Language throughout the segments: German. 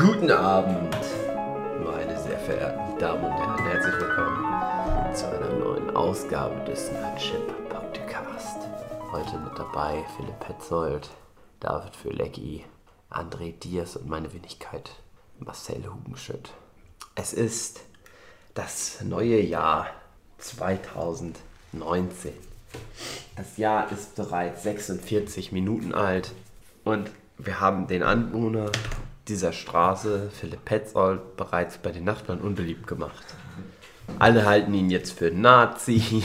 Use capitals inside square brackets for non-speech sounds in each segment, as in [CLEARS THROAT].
Guten Abend, meine sehr verehrten Damen und Herren. Herzlich willkommen zu einer neuen Ausgabe des Nutship Podcast. Heute mit dabei Philipp Petzold, David Fülecki, André Diaz und meine Wenigkeit Marcel Hugenschütt. Es ist das neue Jahr 2019. Das Jahr ist bereits 46 Minuten alt und wir haben den Anwohner dieser Straße, Philipp Petzold, bereits bei den Nachbarn unbeliebt gemacht. Alle halten ihn jetzt für Nazi. [LAUGHS]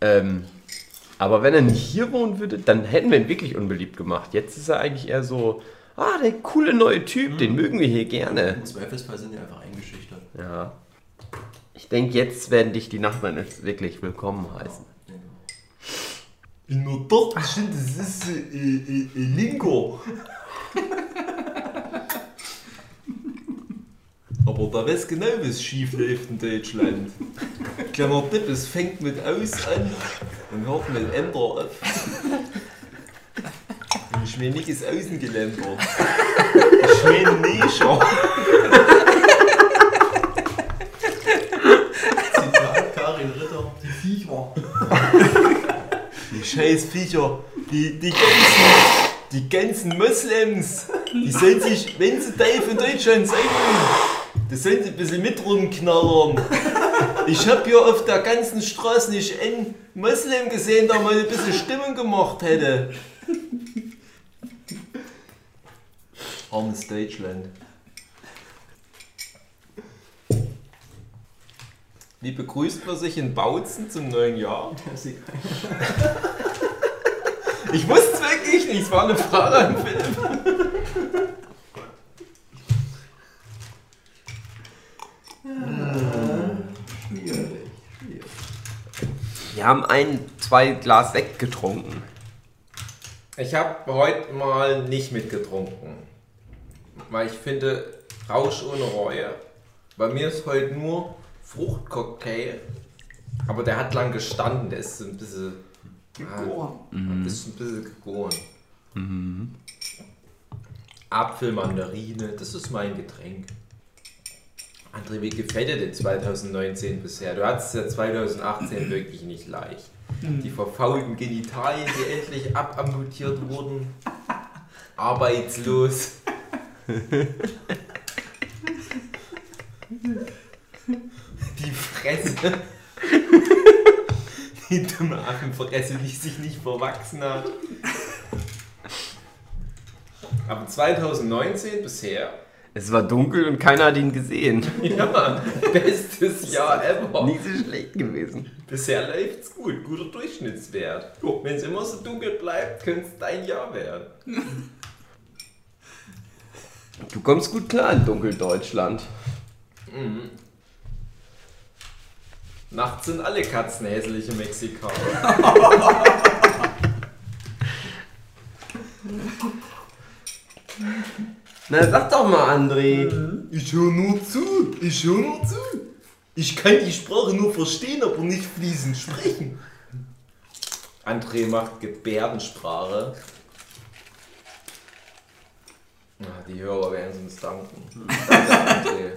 ähm, aber wenn er nicht hier wohnen würde, dann hätten wir ihn wirklich unbeliebt gemacht. Jetzt ist er eigentlich eher so, ah, der coole neue Typ, den mögen wir hier gerne. Im Zweifelsfall sind die einfach eingeschüchtert. Ja. Ich denke, jetzt werden dich die Nachbarn jetzt wirklich willkommen heißen. bin nur dort bestimmt, das ist äh, äh, äh, Lingo. [LAUGHS] Aber da weiß genau, was schief läuft in Deutschland. Kleiner Tipp, es fängt mit Aus an und hört mit Ender auf. Und ich meine nicht das Außengeländer. [LAUGHS] Ich meine Nischer. Zitat Karin Ritter, die Viecher. Die scheiß Viecher, die, die ganzen, die ganzen Moslems, die sollen sich, wenn sie Teil von Deutschland sein wollen, das sollen sie ein bisschen mit rumknallern. Ich hab hier auf der ganzen Straße nicht einen Moslem gesehen, der mal ein bisschen Stimmung gemacht hätte. Armes Deutschland. Wie begrüßt man sich in Bautzen zum neuen Jahr? [LAUGHS] Ich wusste es wirklich nicht, es war eine Frage an Philipp. Schwierig, schwierig. Wir haben ein, zwei Glas weggetrunken. Ich habe heute mal nicht mitgetrunken. Weil ich finde, Rausch ohne Reue. Bei mir ist heute nur Fruchtcocktail. Aber der hat lang gestanden, der ist so ein bisschen. Gegoren. Ah, ist ein bisschen gegoren. Apfel, Mandarine, das ist mein Getränk. André, wie gefällt dir denn 2019 bisher? Du hattest ja 2018 wirklich nicht leicht. Die verfaulten Genitalien, die endlich abamputiert wurden. Arbeitslos. [LAUGHS] Die Fresse. Die dumme Affenfresse, die sich nicht verwachsen hat. Aber 2019 bisher, Es war dunkel und keiner hat ihn gesehen. ja, bestes Jahr ever. Nie so schlecht gewesen. Bisher läuft's gut, guter Durchschnittswert. Wenn es immer so dunkel bleibt, könnte es dein Jahr werden. Du kommst gut klar in Dunkeldeutschland. Nachts sind alle Katzen hässliche Mexikaner. [LAUGHS] Na, sag doch mal, André. Ich höre nur zu, ich höre nur zu. Ich kann die Sprache nur verstehen, aber nicht fließend sprechen. André macht Gebärdensprache. Ah, die Hörer werden uns danken. [LAUGHS] Danke, André.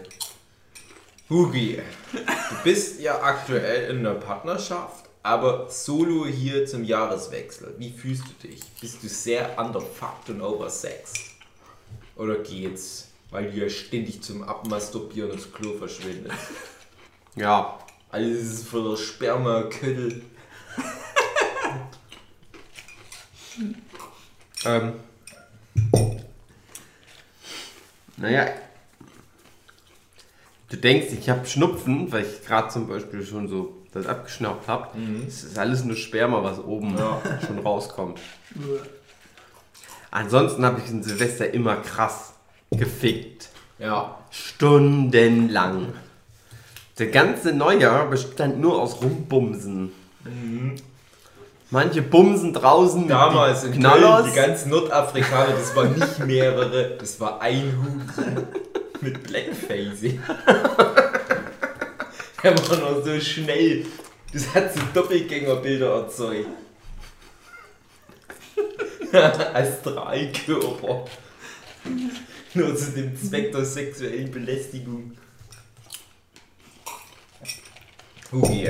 Hugi, du bist ja aktuell in einer Partnerschaft, aber solo hier zum Jahreswechsel. Wie fühlst du dich? Bist du sehr underfucked und oversexed? Oder geht's? Weil du ja ständig zum Abmasturbieren ins Klo verschwindest. Ja, Alles ist voller Sperma-Köttel. ähm. Naja. Du denkst, ich habe Schnupfen, weil ich gerade zum Beispiel schon so das abgeschnaubt habe. Es ist alles nur Sperma, was oben [LAUGHS] schon rauskommt. Ansonsten habe ich in Silvester immer krass gefickt. Ja, Stundenlang. Der ganze Neujahr bestand nur aus Rumbumsen. Manche bumsen draußen mit damals die in Knallers. Köln, die ganzen Nordafrikaner, das waren nicht mehrere, das war ein Hut [LAUGHS] mit Blackfacing. [LAUGHS] Der war noch so schnell. Das hat so Doppelgängerbilder erzeugt. [LAUGHS] Astralkörper. Nur zu dem Zweck der sexuellen Belästigung. Hugi,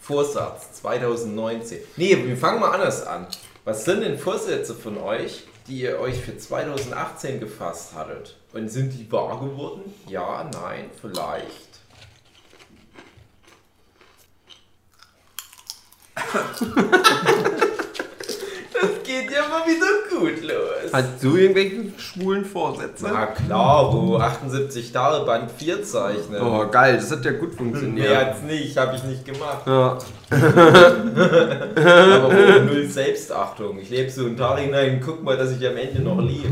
Vorsatz 2019. Nee, wir fangen mal anders an. Was sind denn Vorsätze von euch, die ihr euch für 2018 gefasst hattet? Und sind die wahr geworden? Ja, nein, vielleicht. [LAUGHS] Geht ja mal wieder gut los. Hast du irgendwelche schwulen Vorsätze? Na klar, wo 78 Tage Band 4 zeichnen. Oh, geil, das hat ja gut Nee, funktioniert. hat's nicht, habe ich nicht gemacht. Ja. [LAUGHS] Aber wo null Selbstachtung. Ich lebe so einen Tag hinein, guck mal, dass ich am Ende noch lebe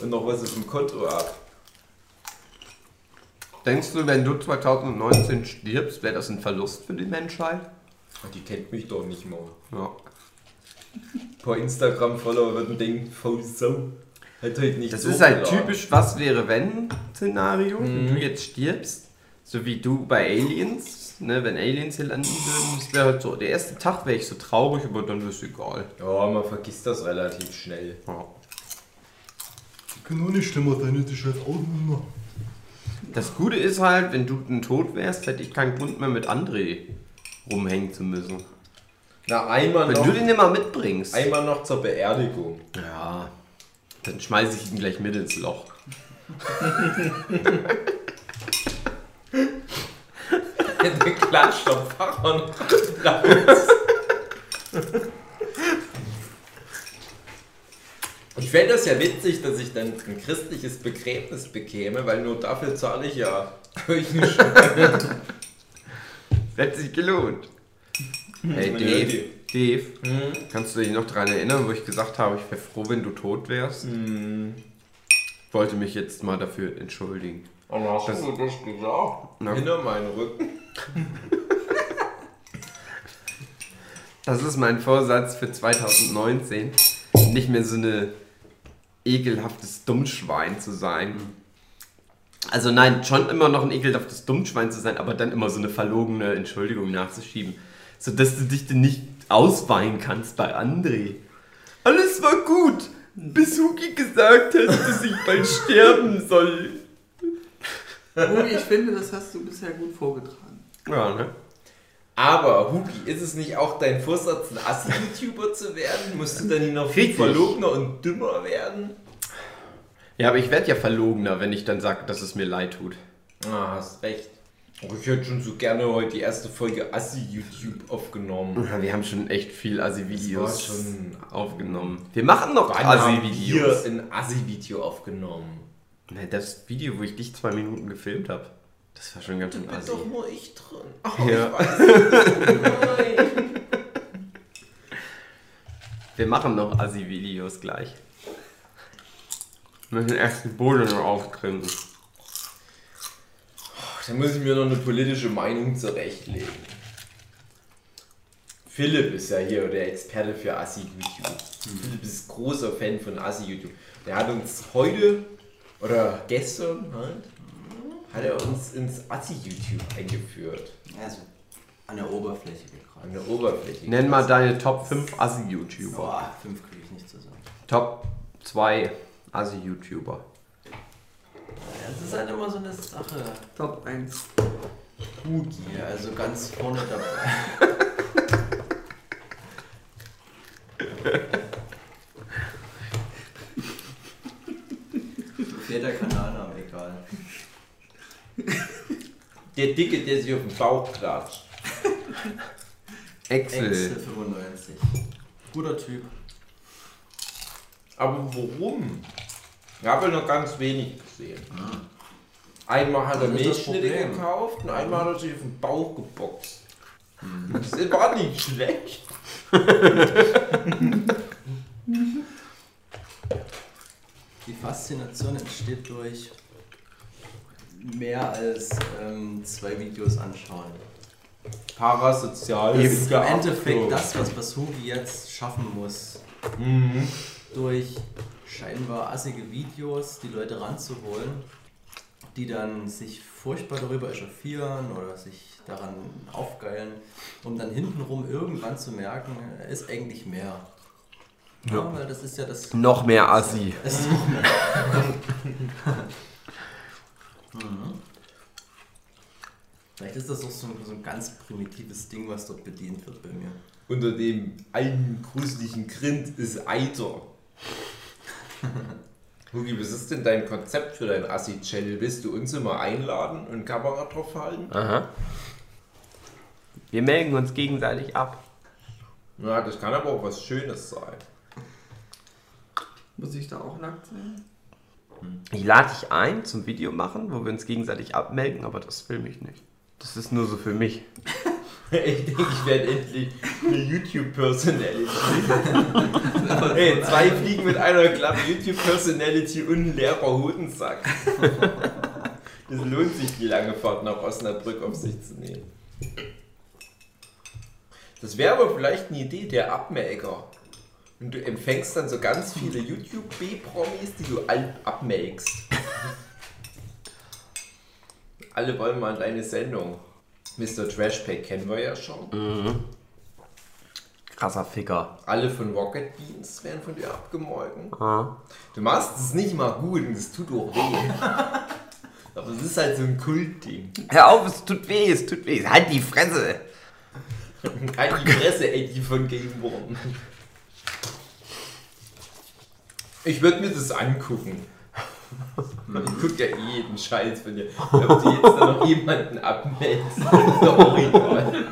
und noch was auf dem Konto hab. Denkst du, wenn du 2019 stirbst, wäre das ein Verlust für die Menschheit? Die kennt mich doch nicht mal. Ja. Ein paar Instagram-Follower würden denken, voll so. Hat heute nicht Das so ist halt geladen. typisch was wäre wenn Szenario, wenn Mhm. du jetzt stirbst, so wie du bei Aliens, ne, wenn Aliens hier landen würden, das wäre halt so, der erste Tag wäre ich so traurig, aber dann ist egal. Ja, man vergisst das relativ schnell. Ja. Kann auch nicht stimmen, deine ist jetzt auch. Das Gute ist halt, wenn du ein Tod wärst, hätte ich keinen Grund mehr mit André rumhängen zu müssen. Na, einmal Wenn noch, du den immer mitbringst. einmal noch zur Beerdigung. Ja, dann schmeiße ich ihn gleich mit ins Loch. [LAUGHS] Der klatscht am noch raus. Ich fände das ja witzig, dass ich dann ein christliches Begräbnis bekäme, weil nur dafür zahle ich ja Kirchensteuern. [LAUGHS] Hätte sich gelohnt. Hey Dave, Dave, Hm? kannst du dich noch daran erinnern, wo ich gesagt habe, ich wäre froh, wenn du tot wärst? Hm. Ich wollte mich jetzt mal dafür entschuldigen. Und hast Das- du das gesagt? Na. Hinter meinen Rücken. [LAUGHS] Das ist mein Vorsatz für 2019. Nicht mehr so eine ekelhaftes Dummschwein zu sein. Also nein, schon immer noch ein ekelhaftes Dummschwein zu sein, aber dann immer so eine verlogene Entschuldigung nachzuschieben. Sodass du dich dann nicht ausweinen kannst bei André. Alles war gut, bis Huki gesagt hat, dass ich bald sterben soll. Hugi, ich finde, das hast du bisher gut vorgetragen. Ja, ne? Aber, Hugi, ist es nicht auch dein Vorsatz, ein Assi-YouTuber zu werden? Musst du dann nicht noch viel verlogener und dümmer werden? Ja, aber ich werde ja verlogener, wenn ich dann sage, dass es mir leid tut. Ah, hast recht. Oh, ich hätte schon so gerne heute die erste Folge Assi-YouTube aufgenommen. Ja, Wir haben schon echt viel Assi-Videos schon- aufgenommen. Wir machen noch Assi-Videos. wir ein Assi-Video aufgenommen? Ne, Das Video, wo ich dich zwei Minuten gefilmt habe, das war schon ganz schön Bin assi. doch nur ich drin. Oh, Ja. ich weiß nicht. [LAUGHS] Nein. Wir machen noch Assi-Videos gleich. Wir müssen erst die Boden noch aufgrimmen. Da muss ich mir noch eine politische Meinung zurechtlegen. Philipp ist ja hier der Experte für Assi-YouTube. Philipp ist großer Fan von Assi-YouTube. Der hat uns heute, oder gestern halt, hat er uns ins Assi-YouTube eingeführt. Also, an der Oberfläche gekratzt. An der Oberfläche. Nenn mal deine Top 5 Assi-YouTuber. Boah, fünf kriege ich nicht zusammen. Top 2 Assi-YouTuber. Ja, das ist halt immer so eine Sache. Top 1. Hugi, also ganz vorne dabei. Der Kanalname, egal. Der Dicke, der sich auf den Bauch klatscht. Excel Excel. 95. Guter Typ. Aber warum? Ich habe noch ganz wenig gesehen. Einmal hat er das Milchschnitte gekauft und einmal hat er sich auf den Bauch geboxt. Das war nicht schlecht. Die Faszination entsteht durch mehr als ähm, zwei Videos anschauen. Parasozial. Das ist im Endeffekt das, was Basugi jetzt schaffen muss. Mhm. Durch scheinbar assige Videos die Leute ranzuholen, die dann sich furchtbar darüber echauffieren oder sich daran aufgeilen, um dann hintenrum irgendwann zu merken, er ist eigentlich mehr. Ja, weil das ist ja das. Noch mehr Assi. [LAUGHS] Das ist noch mehr. [LAUGHS] Mhm. Vielleicht ist das auch so ein, so ein ganz primitives Ding, was dort bedient wird bei mir. Unter dem alten gruseligen Grind ist Eiter. Hugi, was ist denn dein Konzept für dein Assi-Channel? Willst du uns immer einladen und Kamera drauf halten? Aha. Wir melden uns gegenseitig ab. Ja, das kann aber auch was Schönes sein. Muss ich da auch nackt sein? Ich lade dich ein zum Video machen, wo wir uns gegenseitig abmelden, aber das filme ich nicht. Das ist nur so für mich. [LAUGHS] [LAUGHS] Ich denke, ich werde endlich eine YouTube-Personality. [LAUGHS] hey, zwei Fliegen mit einer Klappe, YouTube-Personality und ein leerer Hodensack. Es lohnt sich, die lange Fahrt nach Osnabrück auf sich zu nehmen. Das wäre aber vielleicht eine Idee, der Abmelker. Und du empfängst dann so ganz viele YouTube-B-Promis, die du abmelkst. Alle wollen mal deine Sendung. Mr. Trashpack kennen wir ja schon. Krasser Ficker. Alle von Rocket Beans werden von dir abgemolken. Ah. Du machst es nicht mal gut und es tut auch weh. [LAUGHS] Aber es ist halt so ein Kultding. Hör auf, es tut weh, es tut weh. Halt die Fresse. [LAUGHS] Halt die Fresse, Eddie von Game One. Ich würde mir das angucken. [LAUGHS] Ich guck ja jeden Scheiß von dir. Ob du jetzt da noch jemanden abmeldest, ist doch auch egal. [LAUGHS]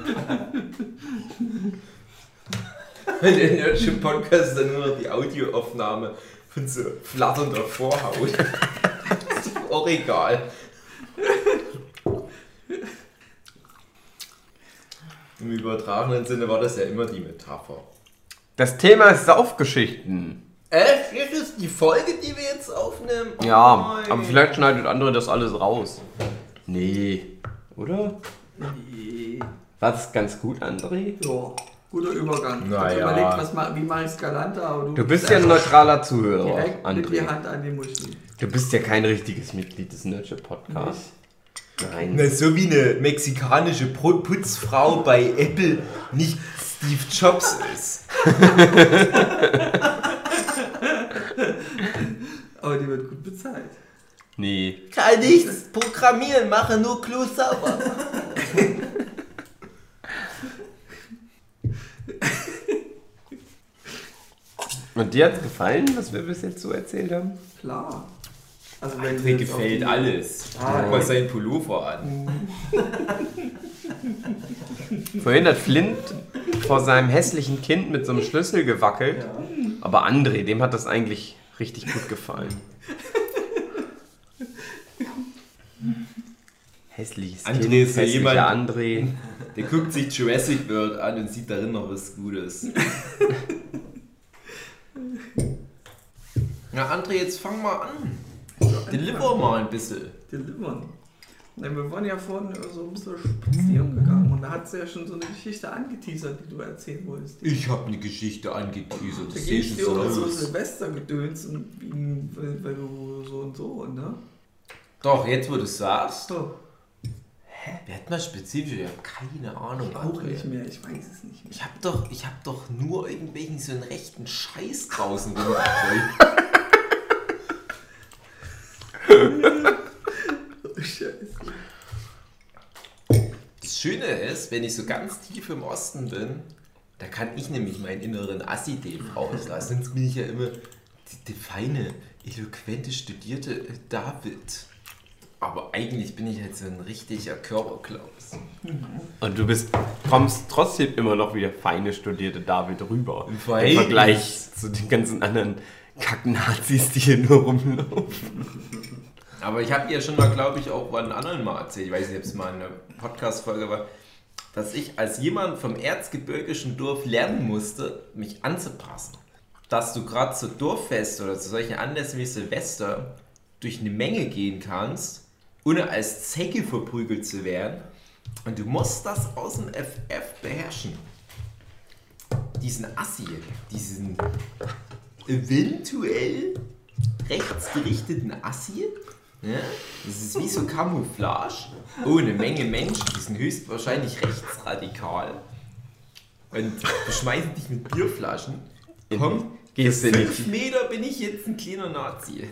Der Nerdship Podcast dann nur noch die Audioaufnahme von so flatternder Vorhaut. ist doch auch egal. Im übertragenen Sinne war das ja immer die Metapher. Das Thema ist Saufgeschichten. Echt? Das ist die Folge, die wir jetzt aufnehmen? Oh Ja, nein. aber vielleicht schneidet andere das alles raus. Nee. Oder? Nee. War das ganz gut, André? Ja, guter Übergang. ich hab Naja. überlegt, was wie mache ich es galanter, aber du, Du bist ja ein neutraler Zuhörer, direkt mit die André. Hand an die Muschel. Du bist ja kein richtiges Mitglied des Nerdship Podcasts. Nein. Na, so wie eine mexikanische Pu- Putzfrau bei Apple nicht Steve Jobs ist. [LAUGHS] [LAUGHS] Aber die wird gut bezahlt. Nee. Kann nichts programmieren, mache nur Klo sauber. [LAUGHS] Und dir hat's gefallen, was wir bis jetzt so erzählt haben? Klar. Also wenn auf gefällt alles. Ah, Guck mal sein Pullover an. [LAUGHS] Vorhin hat Flint vor seinem hässlichen Kind mit so einem Schlüssel gewackelt. Aber André, dem hat das eigentlich richtig gut gefallen. Hässliches André Kind, ist ja jemand- André. Der guckt sich Jurassic World an und sieht darin noch was Gutes. [LAUGHS] Na André, jetzt fang mal an. Deliver mal ein bisschen. Delivern. Nein, wir waren ja vorhin so ein bisschen spazieren gegangen und da hat sie ja schon so eine Geschichte angeteasert, die du erzählen wolltest. Ich habe eine Geschichte angeteasert. Da ging es ich dir um so. Silvestergedöns und weil, weil du so und so, ne? Doch, jetzt wo du es sagst. So, Wer hat mal spezifisch? Ich habe keine Ahnung. auch André. nicht mehr, ich weiß es nicht mehr. Ich hab doch, ich hab doch nur irgendwelchen so einen rechten Scheiß draußen rumgefreut. [LAUGHS] Oh, Scheiße. Das Schöne ist, wenn ich so ganz tief im Osten bin, da kann ich nämlich meinen inneren Assi-Dave rauslassen. Sonst bin ich ja immer die, die feine, eloquente, studierte David. Aber eigentlich bin ich halt so ein richtiger Körperklaus. Und du bist, kommst trotzdem immer noch wie der feine studierte David rüber. Im. Vergleich zu den ganzen anderen Kack-Nazis, die hier nur rumlaufen. Aber ich habe ja schon mal, glaube ich, auch bei einem anderen Mal erzählt, ich weiß nicht, ob es mal eine Podcast-Folge war, dass ich als jemand vom erzgebirgischen Dorf lernen musste, mich anzupassen. Dass du gerade zu Dorffest oder zu solchen Anlässen wie Silvester durch eine Menge gehen kannst, ohne als Zecke verprügelt zu werden. Und du musst das aus dem FF beherrschen. Diesen Assi, diesen eventuell rechtsgerichteten Assi. Ja? Das ist wie so Camouflage. Oh, eine Menge Menschen, die sind höchstwahrscheinlich rechtsradikal. Und beschmeißen dich mit Bierflaschen. Komm Gehst du Fünf nicht. Meter bin ich jetzt ein kleiner Nazi.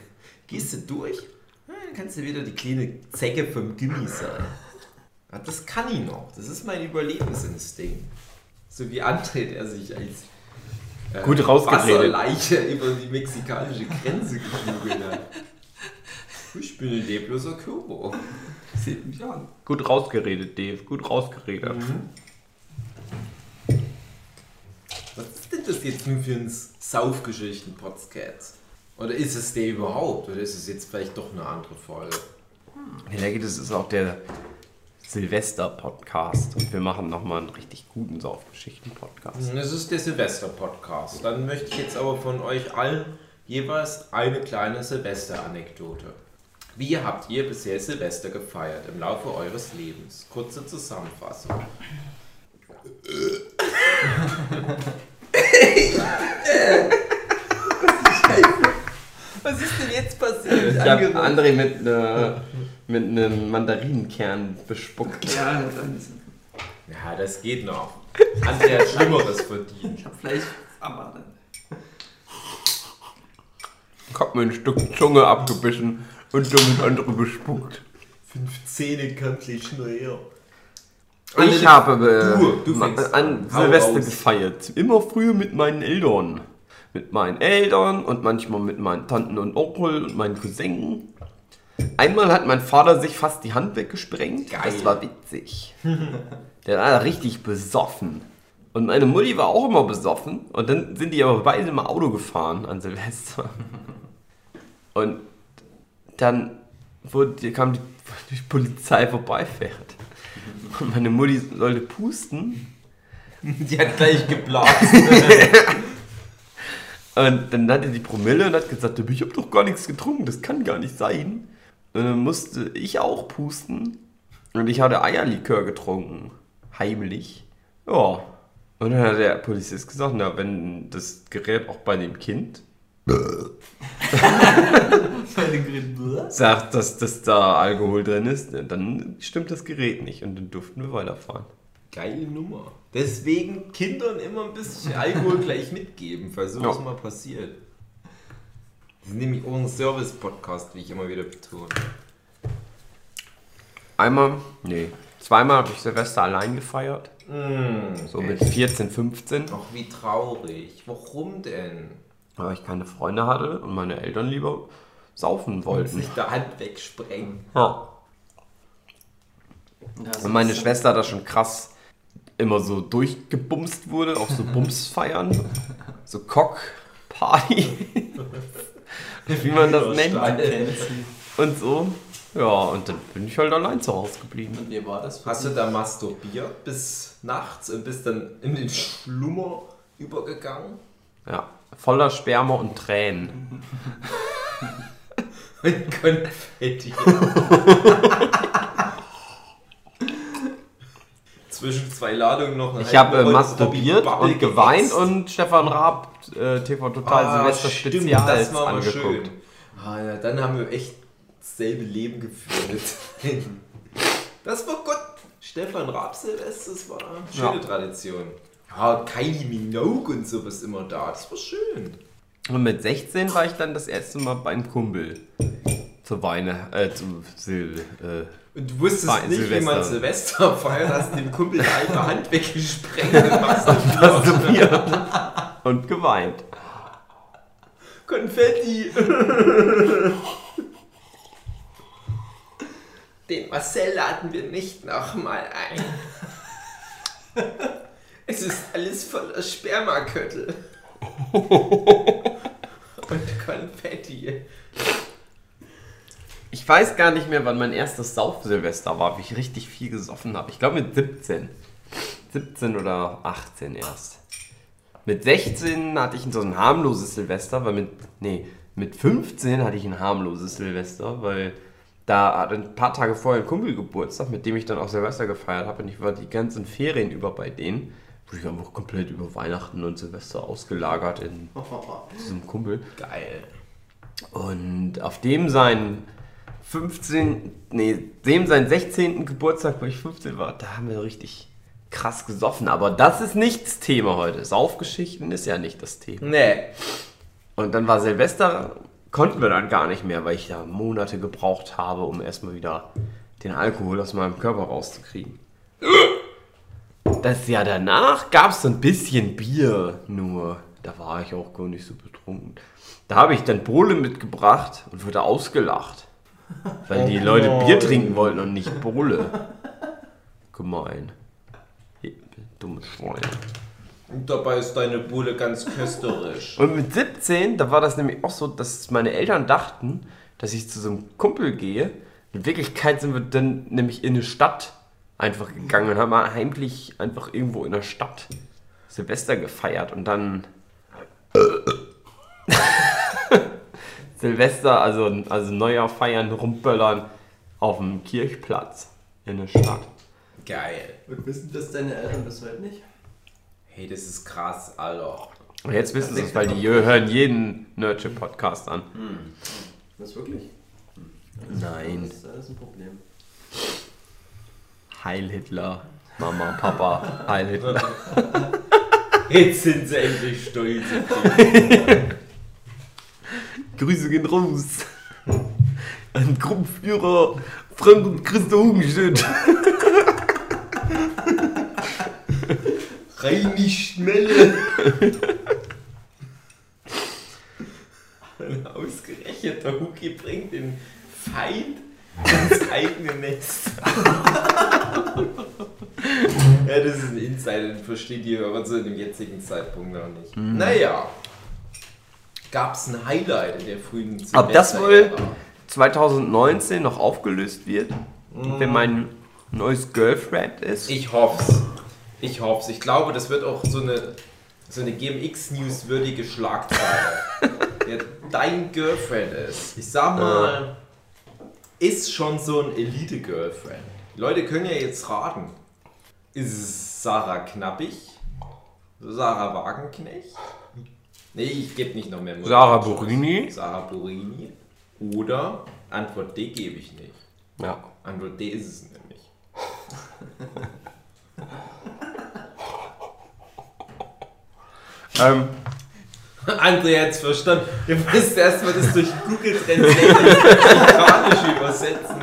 Gehst du durch? Dann kannst du wieder die kleine Zecke vom Gimmi sein. Ja, das kann ich noch. Das ist mein Überlebensinstinkt. So wie André, der sich als äh, Gut rausgeredet. Wasserleiche über die mexikanische Grenze geflügelt hat. Ich bin ein lebloser Körper. Seht mich an. Gut rausgeredet, Dave. Gut rausgeredet. Was ist denn das jetzt nur für ein Saufgeschichten-Podcast? Oder ist es der überhaupt? Oder ist es jetzt vielleicht doch eine andere Folge? Ich denke, das ist auch der Silvester-Podcast. Und wir machen nochmal einen richtig guten Saufgeschichten-Podcast. Das ist der Silvester-Podcast. Dann möchte ich jetzt aber von euch allen jeweils eine kleine Silvester-Anekdote. Wie habt ihr bisher Silvester gefeiert im Laufe eures Lebens? Kurze Zusammenfassung. Was ist denn jetzt passiert? Ich habe André mit, ne, mit einem Mandarinenkern bespuckt. Ja, dann ist Ja, das geht noch. André hat Schlimmeres verdient. Ich hab Fleisch aber dann. Ich hab mir ein Stück Zunge abgebissen und damit andere bespuckt. Fünf Zähne kann gleich nur her. Ich habe äh, fängst an Silvester gefeiert. Immer früher mit meinen Eltern. Mit meinen Eltern und manchmal mit meinen Tanten und Onkel und meinen Cousinen. Einmal hat mein Vater sich fast die Hand weggesprengt. Geil. Das war witzig. [LAUGHS] Der war richtig besoffen. Und meine Mutti war auch immer besoffen. Und dann sind die aber beide mal Auto gefahren an Silvester. [LAUGHS] Und dann wurde, kam die, [LAUGHS] die Polizei vorbeifährt. Und meine Mutti sollte pusten. Die hat gleich geblasen. [LAUGHS] Und dann hatte die Promille und hat gesagt, ich habe doch gar nichts getrunken, das kann gar nicht sein. Und dann musste ich auch pusten. Und ich hatte Eierlikör getrunken. Heimlich. Ja. Und dann hat der Polizist gesagt, na, wenn das Gerät auch bei dem Kind [LAUGHS] sagt, dass, dass da Alkohol drin ist, dann stimmt das Gerät nicht. Und dann durften wir weiterfahren. Geile Nummer. Deswegen Kindern immer ein bisschen Alkohol [LAUGHS] gleich mitgeben, falls sowas Ja. mal passiert. Das ist nämlich auch ein Service-Podcast, wie ich immer wieder betone. Einmal, nee, zweimal habe ich Silvester allein gefeiert. Mm, So mit 14, 15. Ach, wie traurig. Warum denn? Weil ich keine Freunde hatte und meine Eltern lieber saufen wollten. Sich der Hand wegsprengen. Ja. Und meine Schwester da schon krass immer so durchgebumst wurde auf so Bumsfeiern. [LAUGHS] So Cock-Party. [LAUGHS] Wie man das nennt. Und so. Ja, und dann bin ich halt allein zu Hause geblieben. Und wie war das für Hast du da masturbiert bis nachts und bist dann in den Schlummer übergegangen? Ja, voller Sperma und Tränen. Und Konfetti. Zwischen zwei Ladungen noch Ich habe äh, masturbiert und geweint und Stefan Raab äh, TV Total Ah, Silvester stimmt, Spezial das war mal angeguckt. schön. Ah, ja, dann haben wir echt dasselbe Leben geführt. Das war Gott. Stefan Raab Silvester, das war eine schöne Ja. Tradition. Ja, Kylie Minogue und sowas immer da. Das war schön. Und mit 16 war ich dann das erste Mal beim Kumpel. Zur Weine, äh, zu Sil, äh, Und du wusstest Fein, nicht, wie man Silvester. Silvester [LAUGHS] feiert, hast dem Kumpel die alte Hand [LAUGHS] weggesprengt und [LAUGHS] masturbiert und geweint. Konfetti. Den Marcel laden wir nicht nochmal ein. Es ist alles voller Spermaköttel. [LAUGHS] Und Konfetti. Ich weiß gar nicht mehr, wann mein erstes Sauf-Silvester war, wie ich richtig viel gesoffen habe. Ich glaube mit 17. 17 oder 18 erst. Mit 16 hatte ich so ein harmloses Silvester, weil mit, nee, mit 15 hatte ich ein harmloses Silvester, weil da hatte ein paar Tage vorher ein Kumpel Geburtstag, mit dem ich dann auch Silvester gefeiert habe und ich war die ganzen Ferien über bei denen. Wurde ich einfach komplett über Weihnachten und Silvester ausgelagert in [LAUGHS] diesem Kumpel. Geil. Und auf dem sein 15, nee, dem sein 16. Geburtstag, wo ich 15 war, da haben wir richtig krass gesoffen. Aber das ist nicht das Thema heute. Saufgeschichten ist ja nicht das Thema. Nee. Und dann war Silvester, konnten wir dann gar nicht mehr, weil ich da Monate gebraucht habe, um erstmal wieder den Alkohol aus meinem Körper rauszukriegen. [LAUGHS] Das Jahr danach gab es so ein bisschen Bier, nur da war ich auch gar nicht so betrunken. Da habe ich dann Bohle mitgebracht und wurde ausgelacht. Weil die Leute Bier trinken wollten und nicht Bohle. Gemein. Dummes Schwein. Und dabei ist deine Bulle ganz kösterisch. Und mit 17, da war das nämlich auch so, dass meine Eltern dachten, dass ich zu so einem Kumpel gehe. In Wirklichkeit sind wir dann nämlich in eine Stadt einfach gegangen und haben heimlich einfach irgendwo in der Stadt Silvester gefeiert und dann [LAUGHS] Silvester, also, also Neujahr feiern, rumböllern auf dem Kirchplatz in der Stadt. Geil. Und wissen das deine Eltern bis heute nicht? Hey, das ist krass, Alter. Und jetzt wissen sie es, weil die hören jeden Nerdship-Podcast an. Das wirklich? Nein. Das ist alles ein Problem. Heil Hitler. Mama, Papa, Heil Hitler. [LAUGHS] Jetzt sind sie endlich stolz. Grüße gehen raus. An Gruppenführer Frank und Christa Hugenstedt. Reinig Schmelle. Ein ausgerechneter Huki bringt den Feind ins eigene Nest. [LAUGHS] ja, das ist ein Insider, den versteht ihr aber zu dem jetzigen Zeitpunkt noch nicht. Naja. Gab es ein Highlight in der frühen Ob das wohl- Silvesterära? 2019 noch aufgelöst wird, wenn mein neues Girlfriend ist. Ich hoff's. Ich hoff's. Ich glaube, das wird auch so eine, so eine GMX-News-würdige Schlagzeile. [LAUGHS] der dein Girlfriend ist. Ich sag mal, ist schon so ein Elite-Girlfriend. Leute können ja jetzt raten. Ist es Sarah Knappig? Sarah Wagenknecht? Nee, ich gebe nicht noch mehr Multiple Sarah. Burini? Sarah Burini. Oder Antwort D gebe ich nicht. Ja. Antwort D ist es nämlich. [LAUGHS] Ähm, [LAUGHS] André hat's verstanden. Ihr müsst erstmal das durch Google Translate übersetzen.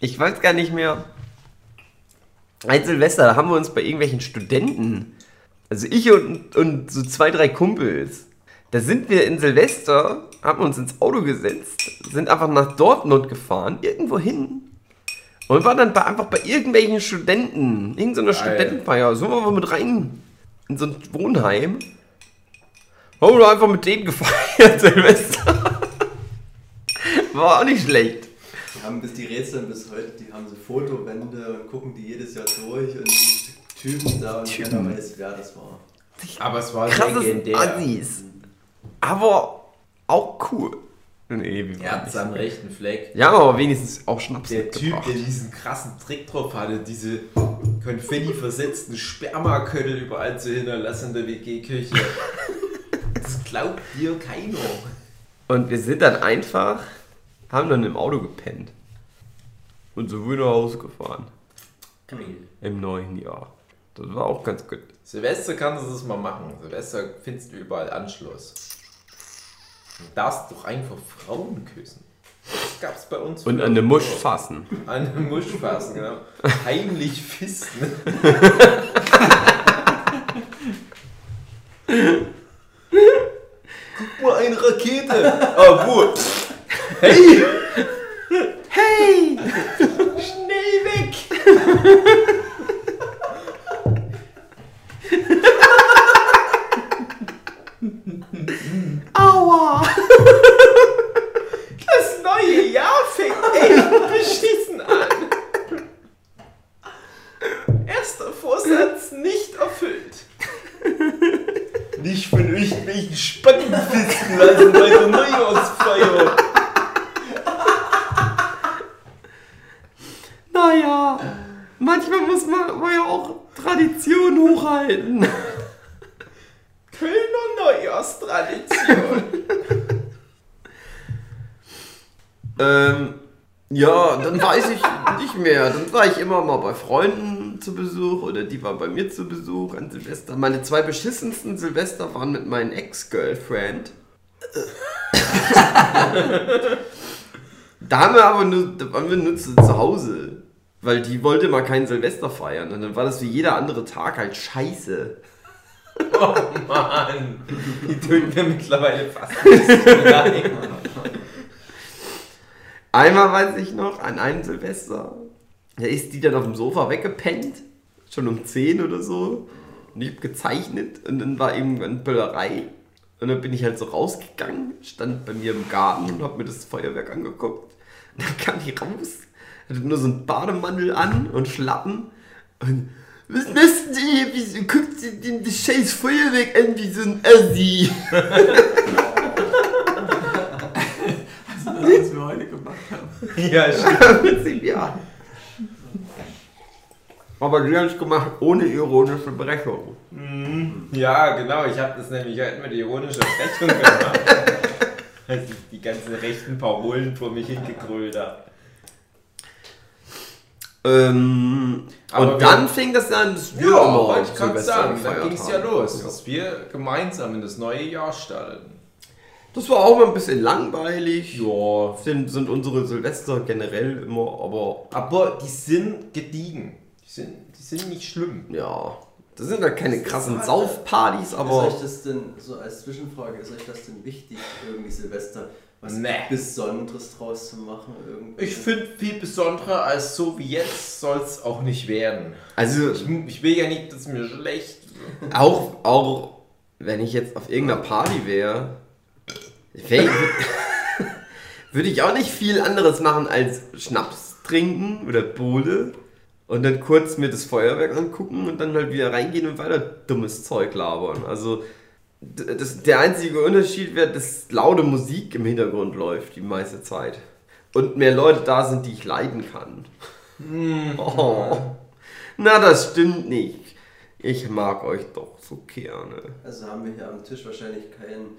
ich weiß gar nicht mehr. Ein Silvester, da haben wir uns bei irgendwelchen Studenten, also ich und, und so zwei, drei Kumpels, da sind wir in Silvester, haben uns ins Auto gesetzt, sind einfach nach Dortmund gefahren, irgendwo hin. Und waren dann bei, einfach bei irgendwelchen Studenten, irgendeiner. Studentenfeier, so waren wir mit rein in so ein Wohnheim. Haben wir einfach mit denen gefeiert, [LAUGHS] Silvester. War auch nicht schlecht. Die haben bis die Rätsel bis heute, die haben so Fotowände und gucken die jedes Jahr durch und die Typen da und Typen. keiner weiß, wer das war. Aber es war krasses legendär. Assis. Aber auch cool. Nee, wie Er hat am rechten Fleck. Ja, aber wenigstens auch Schnaps Der Typ, der diesen krassen Trick drauf hatte, diese konfetti-versetzten Spermaköttel überall zu hinterlassen in der WG-Küche. [LAUGHS] Das glaubt dir keiner. Und wir sind dann einfach, haben dann im Auto gepennt. Und so wieder nach Hause gefahren. Im neuen Jahr. Das war auch ganz gut. Silvester kannst du das mal machen. Silvester findest du überall Anschluss. Du darfst doch einfach Frauen küssen. Das gab's bei uns. Und an auch. Musch fassen. An der Musch fassen, genau. Heimlich fisten. Guck mal, eine Rakete. Oh, wo? Hey! Hey! Schnell weg! Aua! Das neue Jahr fängt echt beschissen an. Erster Vorsatz nicht erfüllt. Nicht von irgendwelchen Spacken fisten lassen bei der Neujahrsfeier. Naja, manchmal muss man aber ja auch Tradition hochhalten. Kölner Neujahrstradition. [LAUGHS] Ähm, ja, dann weiß ich nicht mehr. Dann war ich immer mal bei Freunden zu Besuch oder die war bei mir zu Besuch an Silvester. Meine zwei beschissensten Silvester waren mit meinem Ex-Girlfriend. da haben wir aber nur, da waren wir nur zu, zu Hause. Weil die wollte mal kein Silvester feiern. Und dann war das wie jeder andere Tag halt scheiße. Oh Mann, die töten mir mittlerweile fast. Einmal weiß ich noch, an einem Silvester, da ist die dann auf dem Sofa weggepennt, schon um 10 oder so. Und ich hab gezeichnet und dann war irgendwann Böllerei. Und dann bin ich halt so rausgegangen, stand bei mir im Garten und hab mir das Feuerwerk angeguckt. Und dann kam die raus, hatte nur so einen Bademantel an und Schlappen. Und was machst du hier? Wieso guckst du denn das scheiß Feuerwerk an wie so ein Assi? [LAUGHS] Also das, was wir heute gemacht haben. Ja, [LAUGHS] stimmt. Ja. Aber die haben es gemacht ohne ironische Brechung. Ja, genau, ich habe das nämlich heute mit ironischer Brechung gemacht. [LAUGHS] Als ich die ganzen rechten Parolen vor mich hingegrölt habe. Ähm, Aber und dann fing das an, dass wir Ja, immer wollte ich gerade Silvester sagen, da gefeiert ging es ja los, dass wir gemeinsam in das neue Jahr starten. Das war auch mal ein bisschen langweilig. Ja, Sind, sind unsere Silvester generell immer, aber aber die sind gediegen. Die sind, die sind nicht schlimm. ja. Das sind ja keine krassen halt- Saufpartys, Ist aber euch das denn, so als Zwischenfrage, ist euch das denn wichtig, irgendwie Silvester was Nee. Besonderes draus zu machen? Irgendwie? Ich finde viel besonderer als so wie jetzt soll es auch nicht werden. also Ich, ich will ja nicht, dass mir schlecht wird. auch, auch wenn ich jetzt auf irgendeiner Party wäre, wär, [LAUGHS] würde ich auch nicht viel anderes machen als Schnaps trinken oder Bowle und dann kurz mir das Feuerwerk angucken und dann halt wieder reingehen und weiter dummes Zeug labern. Also das, der einzige Unterschied wäre, dass laute Musik im Hintergrund läuft die meiste Zeit. Und mehr Leute da sind, die ich leiden kann. [LAUGHS] Oh. Na, das stimmt nicht. Ich mag euch doch so gerne. Also haben wir hier am Tisch wahrscheinlich keinen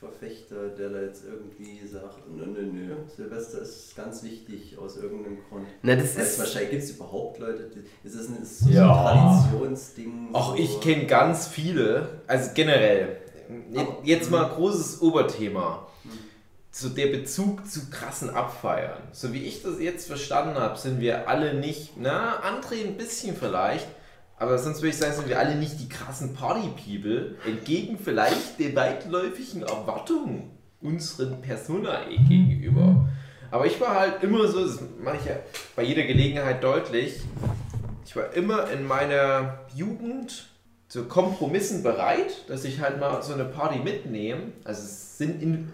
Silvester-Freak-Verfechter, der da jetzt irgendwie sagt, nö, nö, nö, Silvester ist ganz wichtig aus irgendeinem Grund. Na, das Weißt, ist. wahrscheinlich gibt es überhaupt Leute, die, ist das ein, ist so Ja. ein Traditionsding? Auch so? ich kenne ganz viele, also generell, Aber- jetzt mal großes Oberthema. So der Bezug zu krassen Abfeiern. So wie ich das jetzt verstanden habe, sind wir alle nicht, na, André ein bisschen vielleicht, aber sonst würde ich sagen, sind wir alle nicht die krassen Party-People, entgegen vielleicht der weitläufigen Erwartung unseren Personae gegenüber. Aber ich war halt immer so, das mache ich ja bei jeder Gelegenheit deutlich, ich war immer in meiner Jugend zu Kompromissen bereit, dass ich halt mal so eine Party mitnehme. Also es sind in,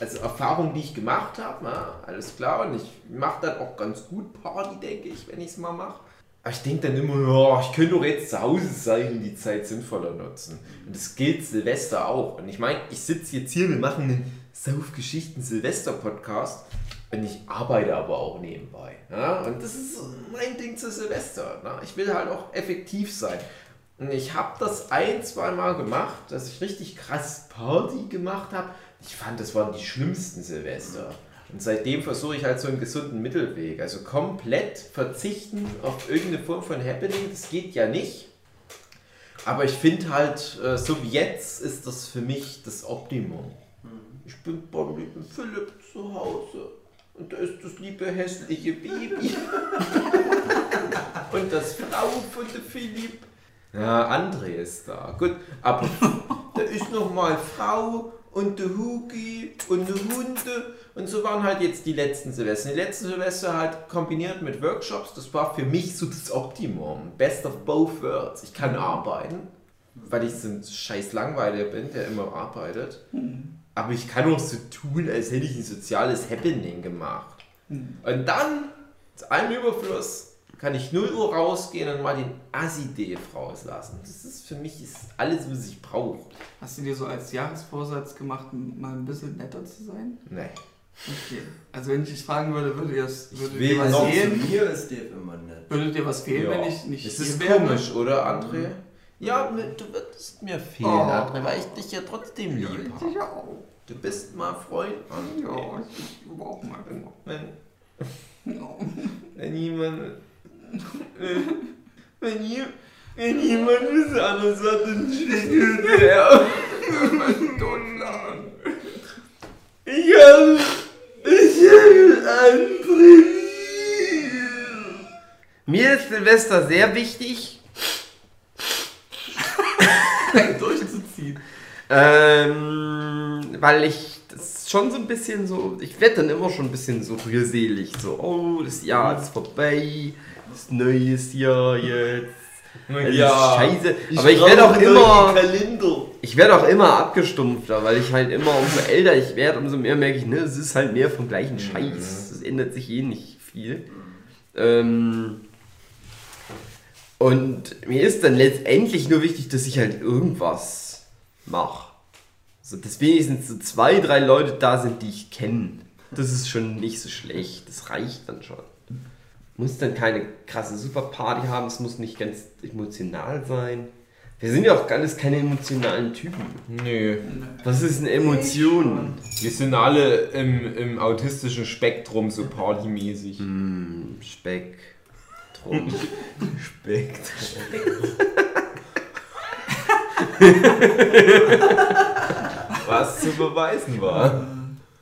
also Erfahrungen, die ich gemacht habe, na, alles klar. Und ich mache dann auch ganz gut Party, denke ich, wenn ich es mal mache. Aber ich denke dann immer, ja, ich könnte doch jetzt zu Hause sein und die Zeit sinnvoller nutzen. Und das gilt Silvester auch. Und ich meine, ich sitze jetzt hier, wir machen einen Saufgeschichten-Silvester-Podcast. Und ich arbeite aber auch nebenbei. Ja? Und das ist mein Ding zu Silvester. Ne? Ich will halt auch effektiv sein. Und ich habe das ein, zwei Mal gemacht, dass ich richtig krass Party gemacht habe. Ich fand, das waren die schlimmsten Silvester. Und seitdem versuche ich halt so einen gesunden Mittelweg. Also komplett verzichten auf irgendeine Form von Happening, das geht ja nicht. Aber ich finde halt, äh, so wie jetzt ist das für mich das Optimum. Ich bin beim lieben Philipp zu Hause. Und da ist das liebe hässliche Baby. [LAUGHS] Und das Frau von der Philipp. Ja, André ist da. Gut, aber [LAUGHS] da ist noch mal Frau und der Hugi und die Hunde. Und so waren halt jetzt die letzten Silvester. Die letzten Silvester halt kombiniert mit Workshops. Das war für mich so das Optimum. Best of both worlds. Ich kann arbeiten, weil ich so ein scheiß Langweiler bin, der immer arbeitet. Aber ich kann auch so tun, als hätte ich ein soziales Happening gemacht. Und dann, zu einem Überfluss, kann ich 0 Uhr rausgehen und mal den Assi-Dave rauslassen. Das ist für mich ist alles, was ich brauche. Hast du dir so als Jahresvorsatz gemacht, mal ein bisschen netter zu sein? Nee. Okay. Also wenn ich dich fragen würde, würde dir, das, würde dir was noch Zu fehlen? mir ist Dave immer nett. Würde dir was fehlen, Ja. wenn ich nicht Es hier ist wäre? komisch, oder, André? Ja, mir- du würdest mir fehlen, Oh. André, weil ich dich ja trotzdem Ja, lieb ich habe. ja auch. Du bist mal Freund, André. Ja, ich bin überhaupt mal. Wenn, Ja. wenn jemand Wenn, je, wenn jemand was anderes hat, dann schüttelt er. [LAUGHS] Ich habe. Ich einen Brief. Mir ist Silvester sehr wichtig. durchzuziehen. Ähm, weil ich das schon so ein bisschen so, ich werde dann immer schon ein bisschen so rührselig, so, oh, das Jahr ist vorbei, das neue Jahr jetzt. Es ist scheiße. Aber ich werde auch immer, ich werde auch immer abgestumpfter, weil ich halt immer, umso älter ich werde, umso mehr merke ich, ne, es ist halt mehr vom gleichen Scheiß. Es ändert sich eh nicht viel. Ähm, und mir ist dann letztendlich nur wichtig, dass ich halt irgendwas mache. So, dass wenigstens so zwei, drei Leute da sind, die ich kenne. Das ist schon nicht so schlecht. Das reicht dann schon. Muss dann keine krasse Superparty haben, es muss nicht ganz emotional sein. Wir sind ja auch alles keine emotionalen Typen. Nö. Was ist eine Emotion? Wir sind alle im, im autistischen Spektrum so partymäßig. Speck. Drum. [LAUGHS] Spektrum. Was zu beweisen war.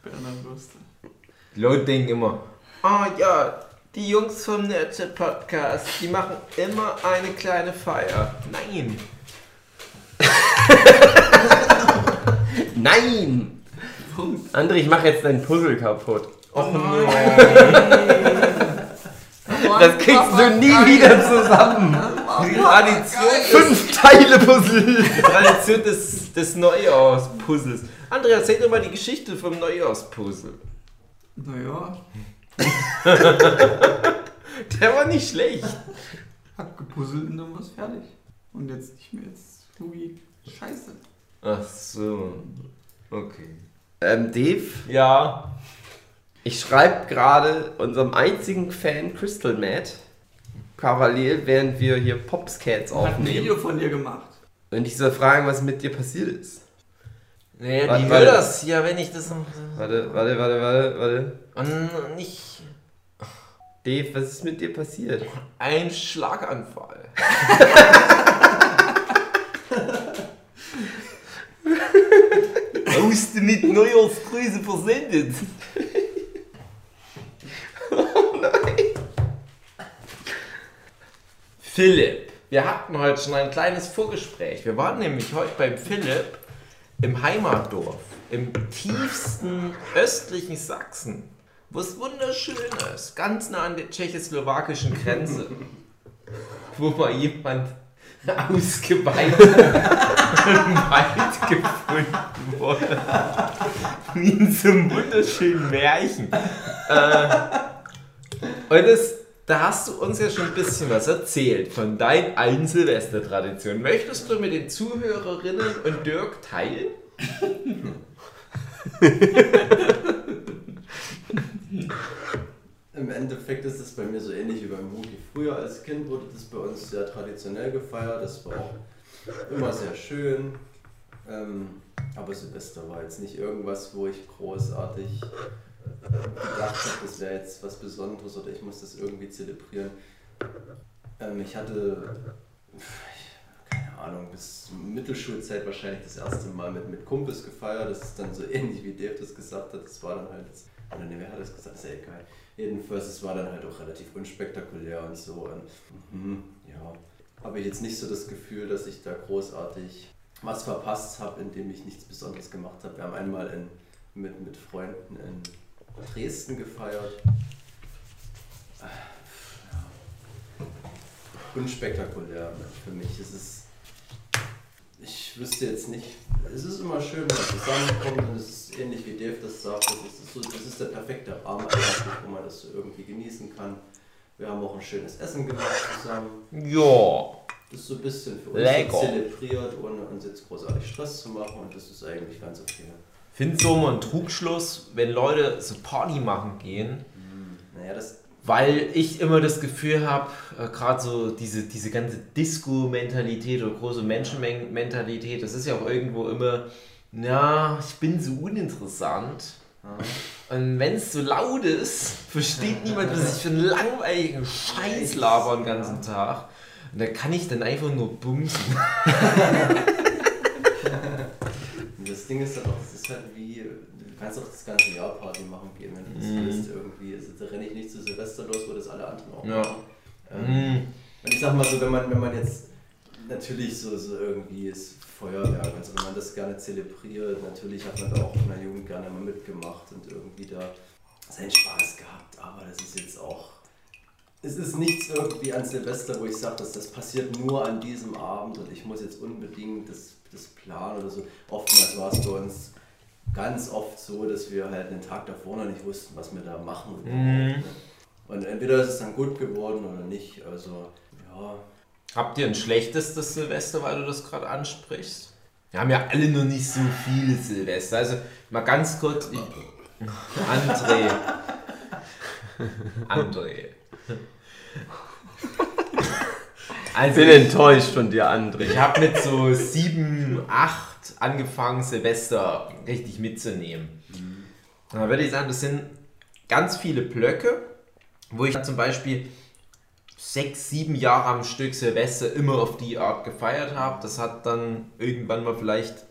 Bernerwürste. Die Leute denken immer, ah ja, die Jungs vom Nerdchat Podcast, die machen immer eine kleine Feier. Nein. [LAUGHS] Nein! André, ich mache jetzt dein Puzzle kaputt. Oh nein! Das kriegst du nie wieder zusammen. Die Tradition, Fünf Teile Puzzle. die Tradition des, des Neujahrspuzzles. Andrea, erzähl doch mal die Geschichte vom Neujahrspuzzle. Naja, [LAUGHS] Der war nicht schlecht. hab gepuzzelt und dann war's fertig. Und jetzt nicht mehr. Jetzt Lugi. Scheiße. Ach so. Okay. Ähm, Dave, Ja. ich schreibe gerade unserem einzigen Fan Crystal Matt parallel, während wir hier Popscats Hat ein Video aufnehmen. von dir gemacht. Und ich soll fragen, was mit dir passiert ist. Naja, die will das ja, wenn ich das noch. Warte, warte, warte, warte, warte. Und nicht Dave, was ist mit dir passiert? ein Schlaganfall. Auste mit Neujahrsgrüße versendet. Philipp, wir hatten heute schon ein kleines Vorgespräch. Wir waren nämlich heute beim Philipp im Heimatdorf, im tiefsten östlichen Sachsen, wo es wunderschön ist, ganz nah an der tschechoslowakischen Grenze, wo mal jemand ausgeweitet im Wald gefunden wurde. Wie in so einem wunderschönen Märchen. Äh, und das, da hast du uns ja schon ein bisschen was erzählt von deinen alten Silvestertraditionen. Möchtest du mit den Zuhörerinnen und Dirk teilen? Im Endeffekt ist es bei mir so ähnlich wie beim Mugi. Früher als Kind wurde das bei uns sehr traditionell gefeiert. Das war auch immer sehr schön. Ähm, aber Silvester war jetzt nicht irgendwas, wo ich großartig gedacht habe, das wäre jetzt was Besonderes oder ich muss das irgendwie zelebrieren. Ähm, ich hatte, keine Ahnung, bis Mittelschulzeit wahrscheinlich das erste Mal mit, mit Kumpels gefeiert. Das ist dann so [LAUGHS] ähnlich wie Dave das gesagt hat. Das war dann halt, oder nee, wer hat das gesagt? ja egal. Jedenfalls, es war dann halt auch relativ unspektakulär und so. Und, mhm, ja, habe ich jetzt nicht so das Gefühl, dass ich da großartig was verpasst habe, indem ich nichts Besonderes gemacht habe. Wir haben einmal in, mit, mit Freunden in Dresden gefeiert. Ja. Unspektakulär für mich. Es ist, ich wüsste jetzt nicht, es ist immer schön, wenn man zusammenkommt und es ist ähnlich wie Dave das sagt, das ist, so, das ist der perfekte Rahmen wo man das so irgendwie genießen kann. Wir haben auch ein schönes Essen gemacht zusammen. Ja. Das ist so ein bisschen für uns Lecker. zelebriert, ohne uns jetzt großartig Stress zu machen und das ist eigentlich ganz okay. Findest du immer ein Trugschluss, wenn Leute so Party machen gehen? Naja, das Weil ich immer das Gefühl habe, äh, gerade so diese, diese ganze Disco-Mentalität oder große Menschenmengen-Mentalität, das ist ja auch irgendwo immer, ja, ich bin so uninteressant. Und wenn es so laut ist, versteht niemand, was ich für einen langweiligen Scheiß laber den ganzen Tag. Und da kann ich dann einfach nur bumsen. [LAUGHS] Ding ist dann auch, das ist halt wie, du kannst auch das ganze Jahr Party machen gehen, wenn du das Mhm. willst irgendwie. Also, da renne ich nicht zu Silvester los, wo das alle anderen auch Ja. machen. Ähm, Mm. Und ich sag mal so, wenn man, wenn man jetzt natürlich so, so irgendwie ist Feuerwerk, also wenn man das gerne zelebriert, natürlich hat man da auch in der Jugend gerne mal mitgemacht und irgendwie da seinen Spaß gehabt, aber das ist jetzt auch. Es ist nichts irgendwie an Silvester, wo ich sage, dass das passiert nur an diesem Abend und ich muss jetzt unbedingt das, das planen oder so. Oftmals war es bei uns ganz oft so, dass wir halt den Tag davor noch nicht wussten, was wir da machen. Mhm. Und entweder ist es dann gut geworden oder nicht. Also, ja, Habt ihr ein schlechtestes Silvester, weil du das gerade ansprichst? Wir haben ja alle noch nicht so viele Silvester. Also mal ganz kurz. Ich, André. [LAUGHS] André. Also bin enttäuscht von dir, André. ich habe mit so sieben, acht angefangen, Silvester richtig mitzunehmen. Und da würde ich sagen, das sind ganz viele Blöcke, wo ich zum Beispiel sechs, sieben Jahre am Stück Silvester immer auf die Art gefeiert habe. Das hat dann irgendwann mal vielleicht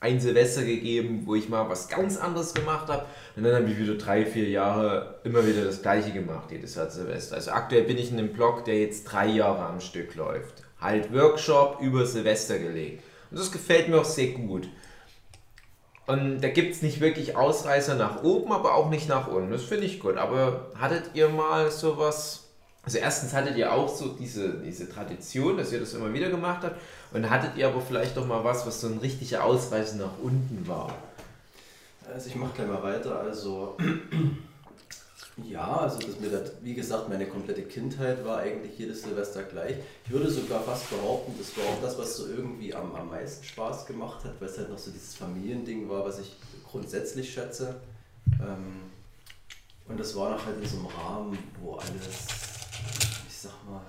ein Silvester gegeben, wo ich mal was ganz anderes gemacht habe. Und dann habe ich wieder drei, vier Jahre immer wieder das gleiche gemacht, jedes Jahr Silvester. Also aktuell bin ich in einem Blog, der jetzt drei Jahre am Stück läuft. Halt Workshop über Silvester gelegt. Und das gefällt mir auch sehr gut. Und da gibt es nicht wirklich Ausreißer nach oben, aber auch nicht nach unten. Das finde ich gut. Aber hattet ihr mal sowas? Also erstens hattet ihr auch so diese, diese Tradition, dass ihr das immer wieder gemacht habt. Und hattet ihr aber vielleicht doch mal was, was so ein richtiger Ausreißer nach unten war? Also ich mache gleich mal weiter. Also [CLEARS THROAT] ja, also das mir das, wie gesagt, meine komplette Kindheit war eigentlich jedes Silvester gleich. Ich würde sogar fast behaupten, das war auch das, was so irgendwie am, am meisten Spaß gemacht hat, weil es halt noch so dieses Familiending war, was ich grundsätzlich schätze. Ähm, und das war noch halt in so einem Rahmen, wo alles, ich sag mal,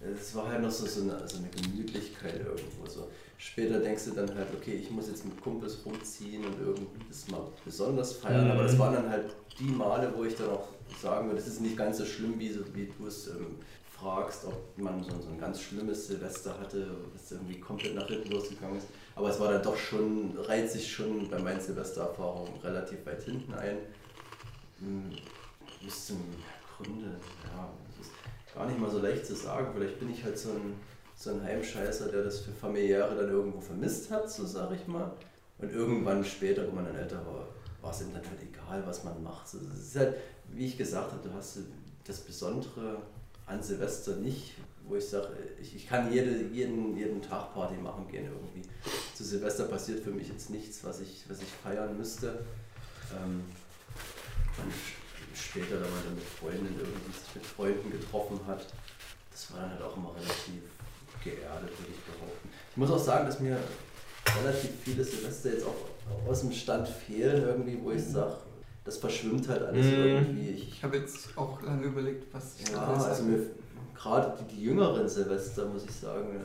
es war halt noch so, so, eine, so eine Gemütlichkeit irgendwo. So. Später denkst du dann halt, okay, ich muss jetzt mit Kumpels rumziehen und irgendwie das mal besonders feiern. Aber das waren dann halt die Male, wo ich dann auch sagen würde, das ist nicht ganz so schlimm, wie, so, wie du es ähm, fragst, ob man so, so ein ganz schlimmes Silvester hatte, was irgendwie komplett nach hinten losgegangen ist. Aber es war dann doch schon, reiht sich schon bei meinen Silvestererfahrungen relativ weit hinten ein. Hm, Bis zum Gründe, ja, gar nicht mal so leicht zu sagen. Vielleicht bin ich halt so ein, so ein Heimscheißer, der das für familiäre dann irgendwo vermisst hat, so sage ich mal. Und irgendwann später, wo man dann älter war, war es ihm dann halt egal, was man macht. So, Es ist halt, wie ich gesagt habe, du hast das Besondere an Silvester nicht, wo ich sage, ich, ich kann jede, jeden, jeden Tag Party machen gehen irgendwie. Zu Silvester passiert für mich jetzt nichts, was ich, was ich feiern müsste. Ähm, und später, wenn man dann mit Freunden irgendwie sich mit Freunden getroffen hat, das war dann halt auch immer relativ geerdet, würde ich behaupten. Ich muss auch sagen, dass mir relativ viele Silvester jetzt auch aus dem Stand fehlen, irgendwie, wo ich sage, das verschwimmt halt alles Mhm. irgendwie. Ich, Ich habe jetzt auch lange überlegt, was ich ja, also mir, gerade die, die jüngeren Silvester, muss ich sagen,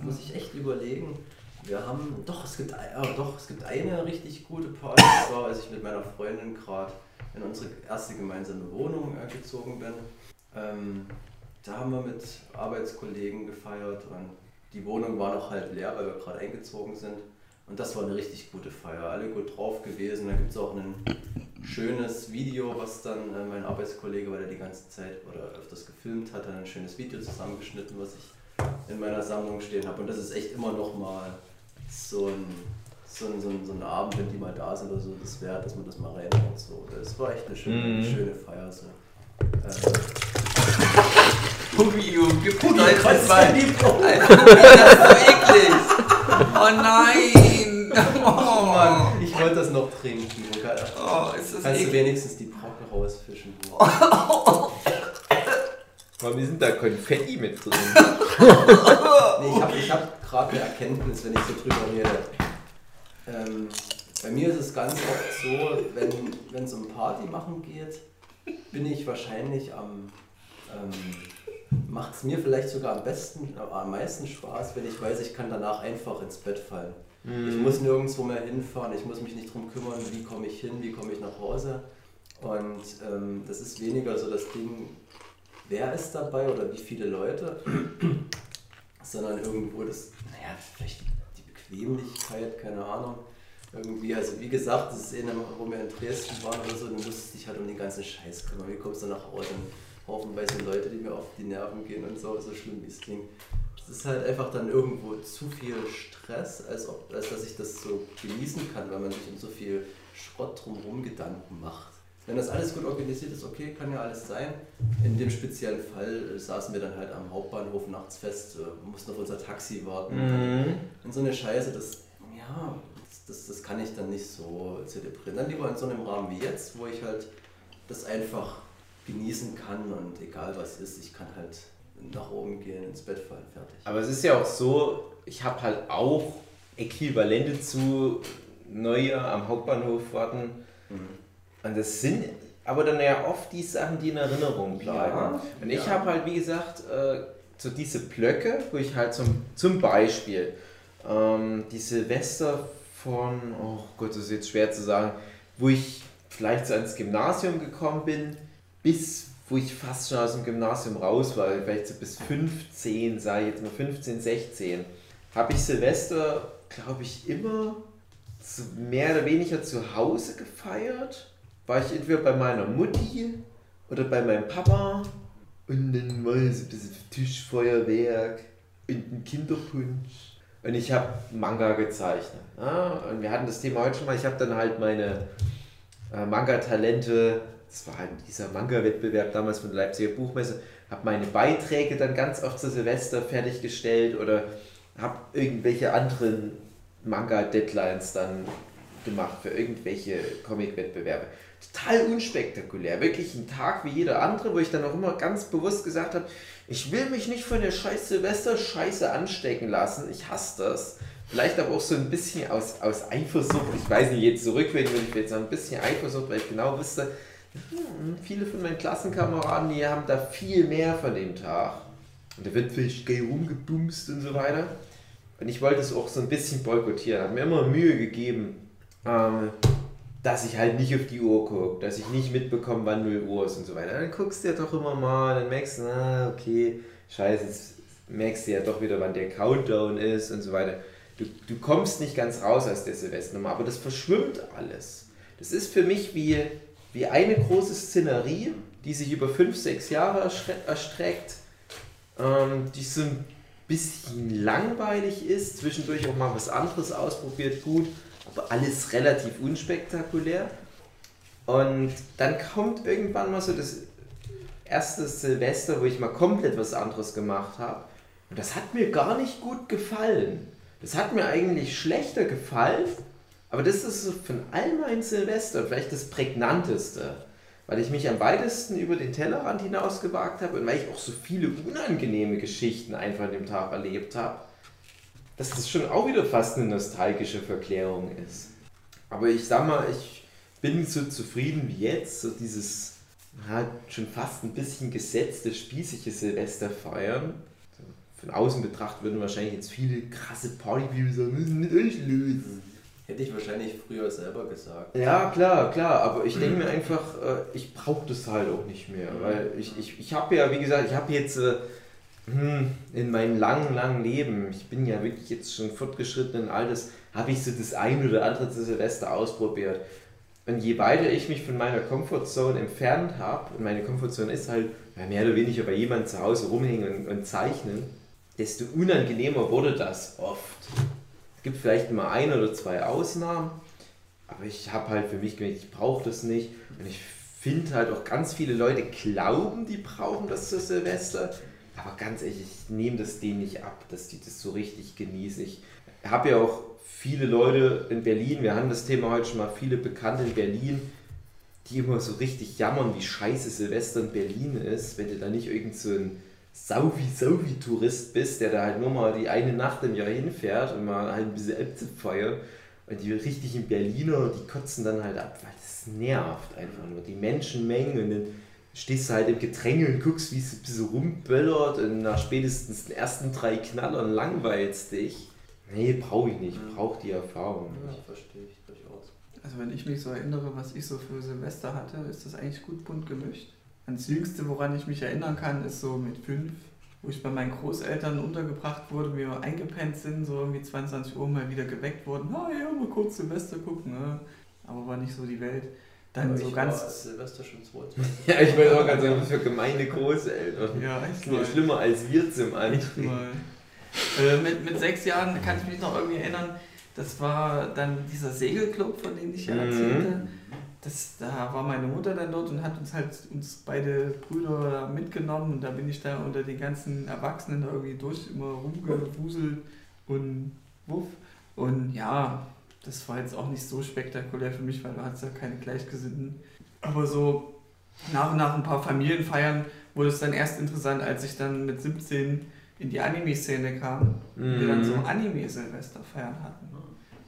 muss ich echt überlegen. Wir haben, doch es, gibt, ein- ah, doch, es gibt eine richtig gute Party, das war, als ich mit meiner Freundin gerade in unsere erste gemeinsame Wohnung äh, gezogen bin. Ähm, da haben wir mit Arbeitskollegen gefeiert und die Wohnung war noch halt leer, weil wir gerade eingezogen sind. Und das war eine richtig gute Feier, alle gut drauf gewesen. Da gibt es auch ein schönes Video, was dann äh, mein Arbeitskollege, weil er die ganze Zeit oder öfters gefilmt hat, dann ein schönes Video zusammengeschnitten, was ich in meiner Sammlung stehen habe. Und das ist echt immer noch mal so ein, so ein, so ein, so ein Abend, wenn die mal da sind oder so, das wert, dass man das mal reinhaut. So. Das war echt eine schöne, Mhm. schöne Feier. So. Pugio, gib mir Puggi, Leute kotzt zwei. in die Brust. Das ist so eklig. Oh nein. Oh [LAUGHS] Oh, Mann, ich wollte das noch trinken. Kann, oh ist das kannst du eklig. wenigstens die Brocken rausfischen? [LAUGHS] Warum sind da Konfetti mit drin? [LAUGHS] Nee, ich habe ich hab gerade eine Erkenntnis, wenn ich so drüber rede. Ähm, bei mir ist es ganz oft so, wenn es um Party machen geht, bin ich wahrscheinlich am, ähm, macht es mir vielleicht sogar am besten, am meisten Spaß, wenn ich weiß, ich kann danach einfach ins Bett fallen. Mhm. Ich muss nirgendwo mehr hinfahren, ich muss mich nicht darum kümmern, wie komme ich hin, wie komme ich nach Hause. Und ähm, das ist weniger so das Ding, wer ist dabei oder wie viele Leute, sondern irgendwo das, naja, vielleicht Bequemlichkeit, keine Ahnung. Irgendwie, also wie gesagt, das ist eh, wo wir in Dresden waren oder so, du musst dich halt um den ganzen Scheiß kümmern. Wie kommst du nach Hause? Haufenweise Leute, die mir auf die Nerven gehen und so, so schlimm wie es klingt. Es ist halt einfach dann irgendwo zu viel Stress, als, ob, als dass ich das so genießen kann, weil man sich um so viel Schrott drumherum Gedanken macht. Wenn das alles gut organisiert ist, okay, kann ja alles sein. In dem speziellen Fall äh, saßen wir dann halt am Hauptbahnhof nachts fest, äh, mussten auf unser Taxi warten. Mhm. Und so eine Scheiße, das, ja, das, das, das kann ich dann nicht so zelebrieren. Dann lieber in so einem Rahmen wie jetzt, wo ich halt das einfach genießen kann und egal was ist, ich kann halt nach oben gehen, ins Bett fallen, fertig. Aber es ist ja auch so, ich habe halt auch Äquivalente zu Neujahr am Hauptbahnhof warten. Und das sind aber dann ja oft die Sachen, die in Erinnerung bleiben. Ja, und ich ja. habe halt, wie gesagt, äh, so diese Blöcke, wo ich halt zum, zum Beispiel ähm, die Silvester von, oh Gott, das ist jetzt schwer zu sagen, wo ich vielleicht so ans Gymnasium gekommen bin, bis wo ich fast schon aus dem Gymnasium raus war, vielleicht so bis 15, sei jetzt mal 15, 16, habe ich Silvester, glaube ich, immer mehr oder weniger zu Hause gefeiert. War ich entweder bei meiner Mutti oder bei meinem Papa und dann mal so ein bisschen Tischfeuerwerk und ein Kinderpunsch. Und ich habe Manga gezeichnet. Ja? Und wir hatten das Thema heute schon mal. Ich habe dann halt meine äh, Manga-Talente, das war halt dieser Manga-Wettbewerb damals von der Leipziger Buchmesse, habe meine Beiträge dann ganz oft zu Silvester fertiggestellt oder habe irgendwelche anderen Manga-Deadlines dann gemacht für irgendwelche Comic-Wettbewerbe. Total unspektakulär, wirklich ein Tag wie jeder andere, wo ich dann auch immer ganz bewusst gesagt habe, ich will mich nicht von der scheiß Silvester-Scheiße anstecken lassen, ich hasse das. Vielleicht aber auch so ein bisschen aus, aus Eifersucht, ich weiß nicht, jetzt zurückwenden würde ich jetzt ein bisschen Eifersucht, weil ich genau wüsste, hm, viele von meinen Klassenkameraden, die haben da viel mehr von dem Tag. Und da wird vielleicht gay rumgebumst und so weiter. Und ich wollte es auch so ein bisschen boykottieren, habe mir immer Mühe gegeben, ähm, dass ich halt nicht auf die Uhr gucke, dass ich nicht mitbekomme, wann 0 Uhr ist und so weiter. Dann guckst du ja doch immer mal, dann merkst du, ah, okay, scheiße, jetzt merkst du ja doch wieder, wann der Countdown ist und so weiter. Du, du kommst nicht ganz raus aus der Silvesternummer, aber das verschwimmt alles. Das ist für mich wie, wie eine große Szenerie, die sich über 5, 6 Jahre erstreckt, ähm, die so ein bisschen langweilig ist, zwischendurch auch mal was anderes ausprobiert, gut, aber alles relativ unspektakulär. Und dann kommt irgendwann mal so das erste Silvester, wo ich mal komplett was anderes gemacht habe. Und das hat mir gar nicht gut gefallen. Das hat mir eigentlich schlechter gefallen, aber das ist so von all meinen Silvester vielleicht das prägnanteste, weil ich mich am weitesten über den Tellerrand hinausgewagt habe und weil ich auch so viele unangenehme Geschichten einfach an dem Tag erlebt habe, dass das schon auch wieder fast eine nostalgische Verklärung ist. Aber ich sag mal, ich bin so zufrieden wie jetzt, so dieses ja, schon fast ein bisschen gesetzte, spießige Silvester feiern. Von außen betrachtet würden wahrscheinlich jetzt viele krasse Partyviews denn mit euch los? Hätte ich wahrscheinlich früher selber gesagt. Ja, klar, klar, aber ich denke mir einfach, äh, ich brauche das halt auch nicht mehr, weil ich, ich, ich habe ja, wie gesagt, ich habe jetzt äh, in meinem langen, langen Leben, ich bin ja wirklich jetzt schon fortgeschrittenen Alters, habe ich so das ein oder andere zu Silvester ausprobiert. Und je weiter ich mich von meiner Comfortzone entfernt habe, und meine Comfortzone ist halt mehr oder weniger bei jemandem zu Hause rumhängen und, und zeichnen, desto unangenehmer wurde das oft. Es gibt vielleicht mal ein oder zwei Ausnahmen, aber ich habe halt für mich gemerkt, ich brauche das nicht. Und ich finde halt auch ganz viele Leute glauben, die brauchen das zu Silvester. Aber ganz ehrlich, ich nehme das denen nicht ab, dass die das so richtig genießen. Ich habe ja auch viele Leute in Berlin, wir haben das Thema heute schon mal, viele Bekannte in Berlin, die immer so richtig jammern, wie scheiße Silvester in Berlin ist, wenn du da nicht irgend so ein Sauvi-Sauvi-Tourist bist, der da halt nur mal die eine Nacht im Jahr hinfährt und mal halt ein bisschen Äpfel feiert. Und die richtigen Berliner, die kotzen dann halt ab, weil das nervt einfach nur. Die Menschenmengen und dann stehst du halt im Gedränge und guckst, wie es ein bisschen rumböllert und nach spätestens den ersten drei Knallern langweilst dich. Nee, brauche ich nicht. Brauche die Erfahrung Ja, nicht. verstehe ich durchaus. Also wenn ich mich so erinnere, was ich so für Silvester hatte, ist das eigentlich gut bunt gemischt. Ans Jüngste, woran ich mich erinnern kann, ist so mit fünf, wo ich bei meinen Großeltern untergebracht wurde, wir eingepennt sind, so irgendwie 22 Uhr mal wieder geweckt wurden. Na ja, mal kurz Silvester gucken, ne? aber war nicht so die Welt. Dann Aber so ich ganz... Silvester schon 22. [LAUGHS] Ja, ich wollte auch ganz sagen, was für gemeine Großeltern. ja, echt Schlimmer, mal. schlimmer als wir zum Antrieb. mal. Äh, mit, mit sechs Jahren kann ich mich noch irgendwie erinnern, das war dann dieser Segelclub, von dem ich ja Mhm. erzählte. Das, da war meine Mutter dann dort und hat uns halt uns beide Brüder mitgenommen und da bin ich da unter den ganzen Erwachsenen irgendwie durch immer rumgewuselt und wuff. Und ja, das war jetzt auch nicht so spektakulär für mich, weil du hattest ja keine Gleichgesinnten. Aber so nach und nach ein paar Familienfeiern wurde es dann erst interessant, als ich dann mit 17 in die Anime-Szene kam und wir dann so Mhm. Anime-Silvesterfeiern hatten.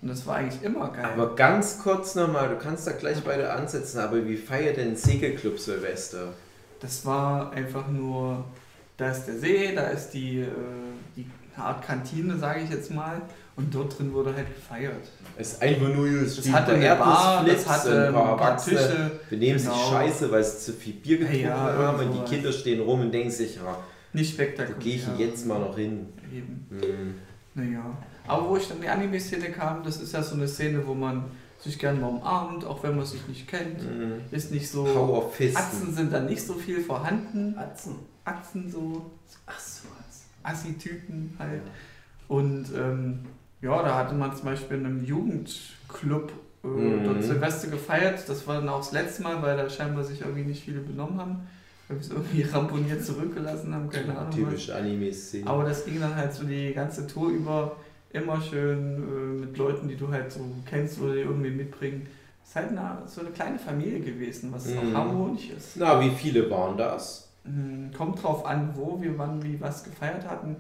Und das war eigentlich immer geil. Aber ganz kurz nochmal, du kannst da gleich beide ansetzen, aber wie feiert denn Segelclub Silvester? Das war einfach nur, da ist der See, da ist die, äh, die Art Kantine, sage ich jetzt mal, und dort drin wurde halt gefeiert. Es ist einfach nur, es Das steht hatte ein eine Bar, das hatte ein paar paar Erwachsene Tische, benehmen sich Genau. scheiße, weil sie zu viel Bier getrunken Ja, haben und die. Kinder stehen rum und denken sich, ja, nicht wo spektakulär. gehe ich jetzt mal noch hin? Eben. Hm. Naja. Aber wo ich dann in die Anime-Szene kam, das ist ja so eine Szene, wo man sich gerne mal umarmt, auch wenn man sich nicht kennt. Hm. Ist nicht so. Powerfisten. Atzen sind dann nicht so viel vorhanden. Atzen. Atzen so, Ach so. Assi-Typen halt. Und ähm, ja, da hatte man zum Beispiel in einem Jugendclub äh, Mhm. dort Silvester gefeiert. Das war dann auch das letzte Mal, weil da scheinbar sich irgendwie nicht viele benommen haben. Weil wir es irgendwie [LAUGHS] ramponiert zurückgelassen haben, keine Ahnung. Typisch Anime-Szene. Aber das ging dann halt so die ganze Tour über immer schön äh, mit Leuten, die du halt so kennst oder die irgendwie mitbringen. Es ist halt eine, so eine kleine Familie gewesen, was Mhm. auch harmonisch ist. Na, wie viele waren das? Hm, Kommt drauf an, wo wir wann wie was gefeiert hatten.